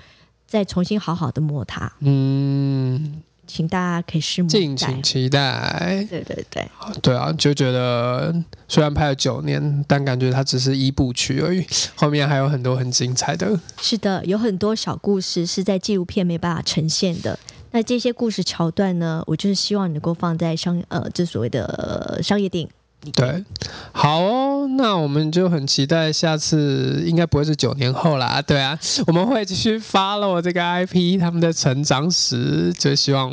S2: 再重新好好的摸它，
S1: 嗯，
S2: 请大家可以拭目
S1: 敬请。期待。
S2: 对对对，
S1: 对啊，就觉得虽然拍了九年，但感觉它只是一部曲而已，后面还有很多很精彩的。
S2: 是的，有很多小故事是在纪录片没办法呈现的。那这些故事桥段呢，我就是希望能够放在商呃，这所谓的、呃商业电影。
S1: 对，好哦，那我们就很期待下次，应该不会是九年后啦。对啊，我们会继续 follow 这个 IP 他们的成长史，就希望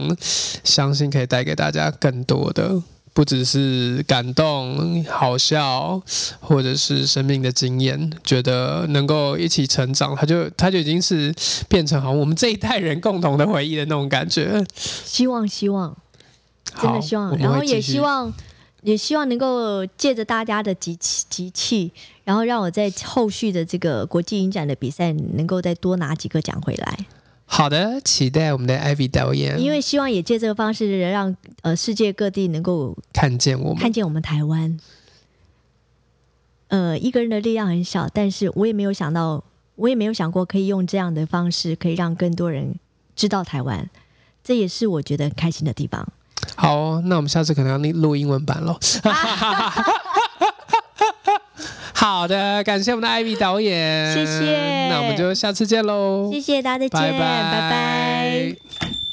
S1: 相信可以带给大家更多的不只是感动、好笑，或者是生命的经验，觉得能够一起成长，他就他就已经是变成好像我们这一代人共同的回忆的那种感觉。
S2: 希望希望，真的希望，然后也希望。也希望能够借着大家的集气集气，然后让我在后续的这个国际影展的比赛能够再多拿几个奖回来。
S1: 好的，期待我们的 Ivy 导演，
S2: 因为希望也借这个方式让呃世界各地能够
S1: 看见我们
S2: 看见我们台湾。呃，一个人的力量很小，但是我也没有想到，我也没有想过可以用这样的方式，可以让更多人知道台湾。这也是我觉得很开心的地方。
S1: 好哦、那我们下次可能要录录英文版喽。好的，感谢我们的艾米导演，
S2: 谢谢。
S1: 那我们就下次见喽，
S2: 谢谢大家，再见，
S1: 拜拜。
S2: 拜拜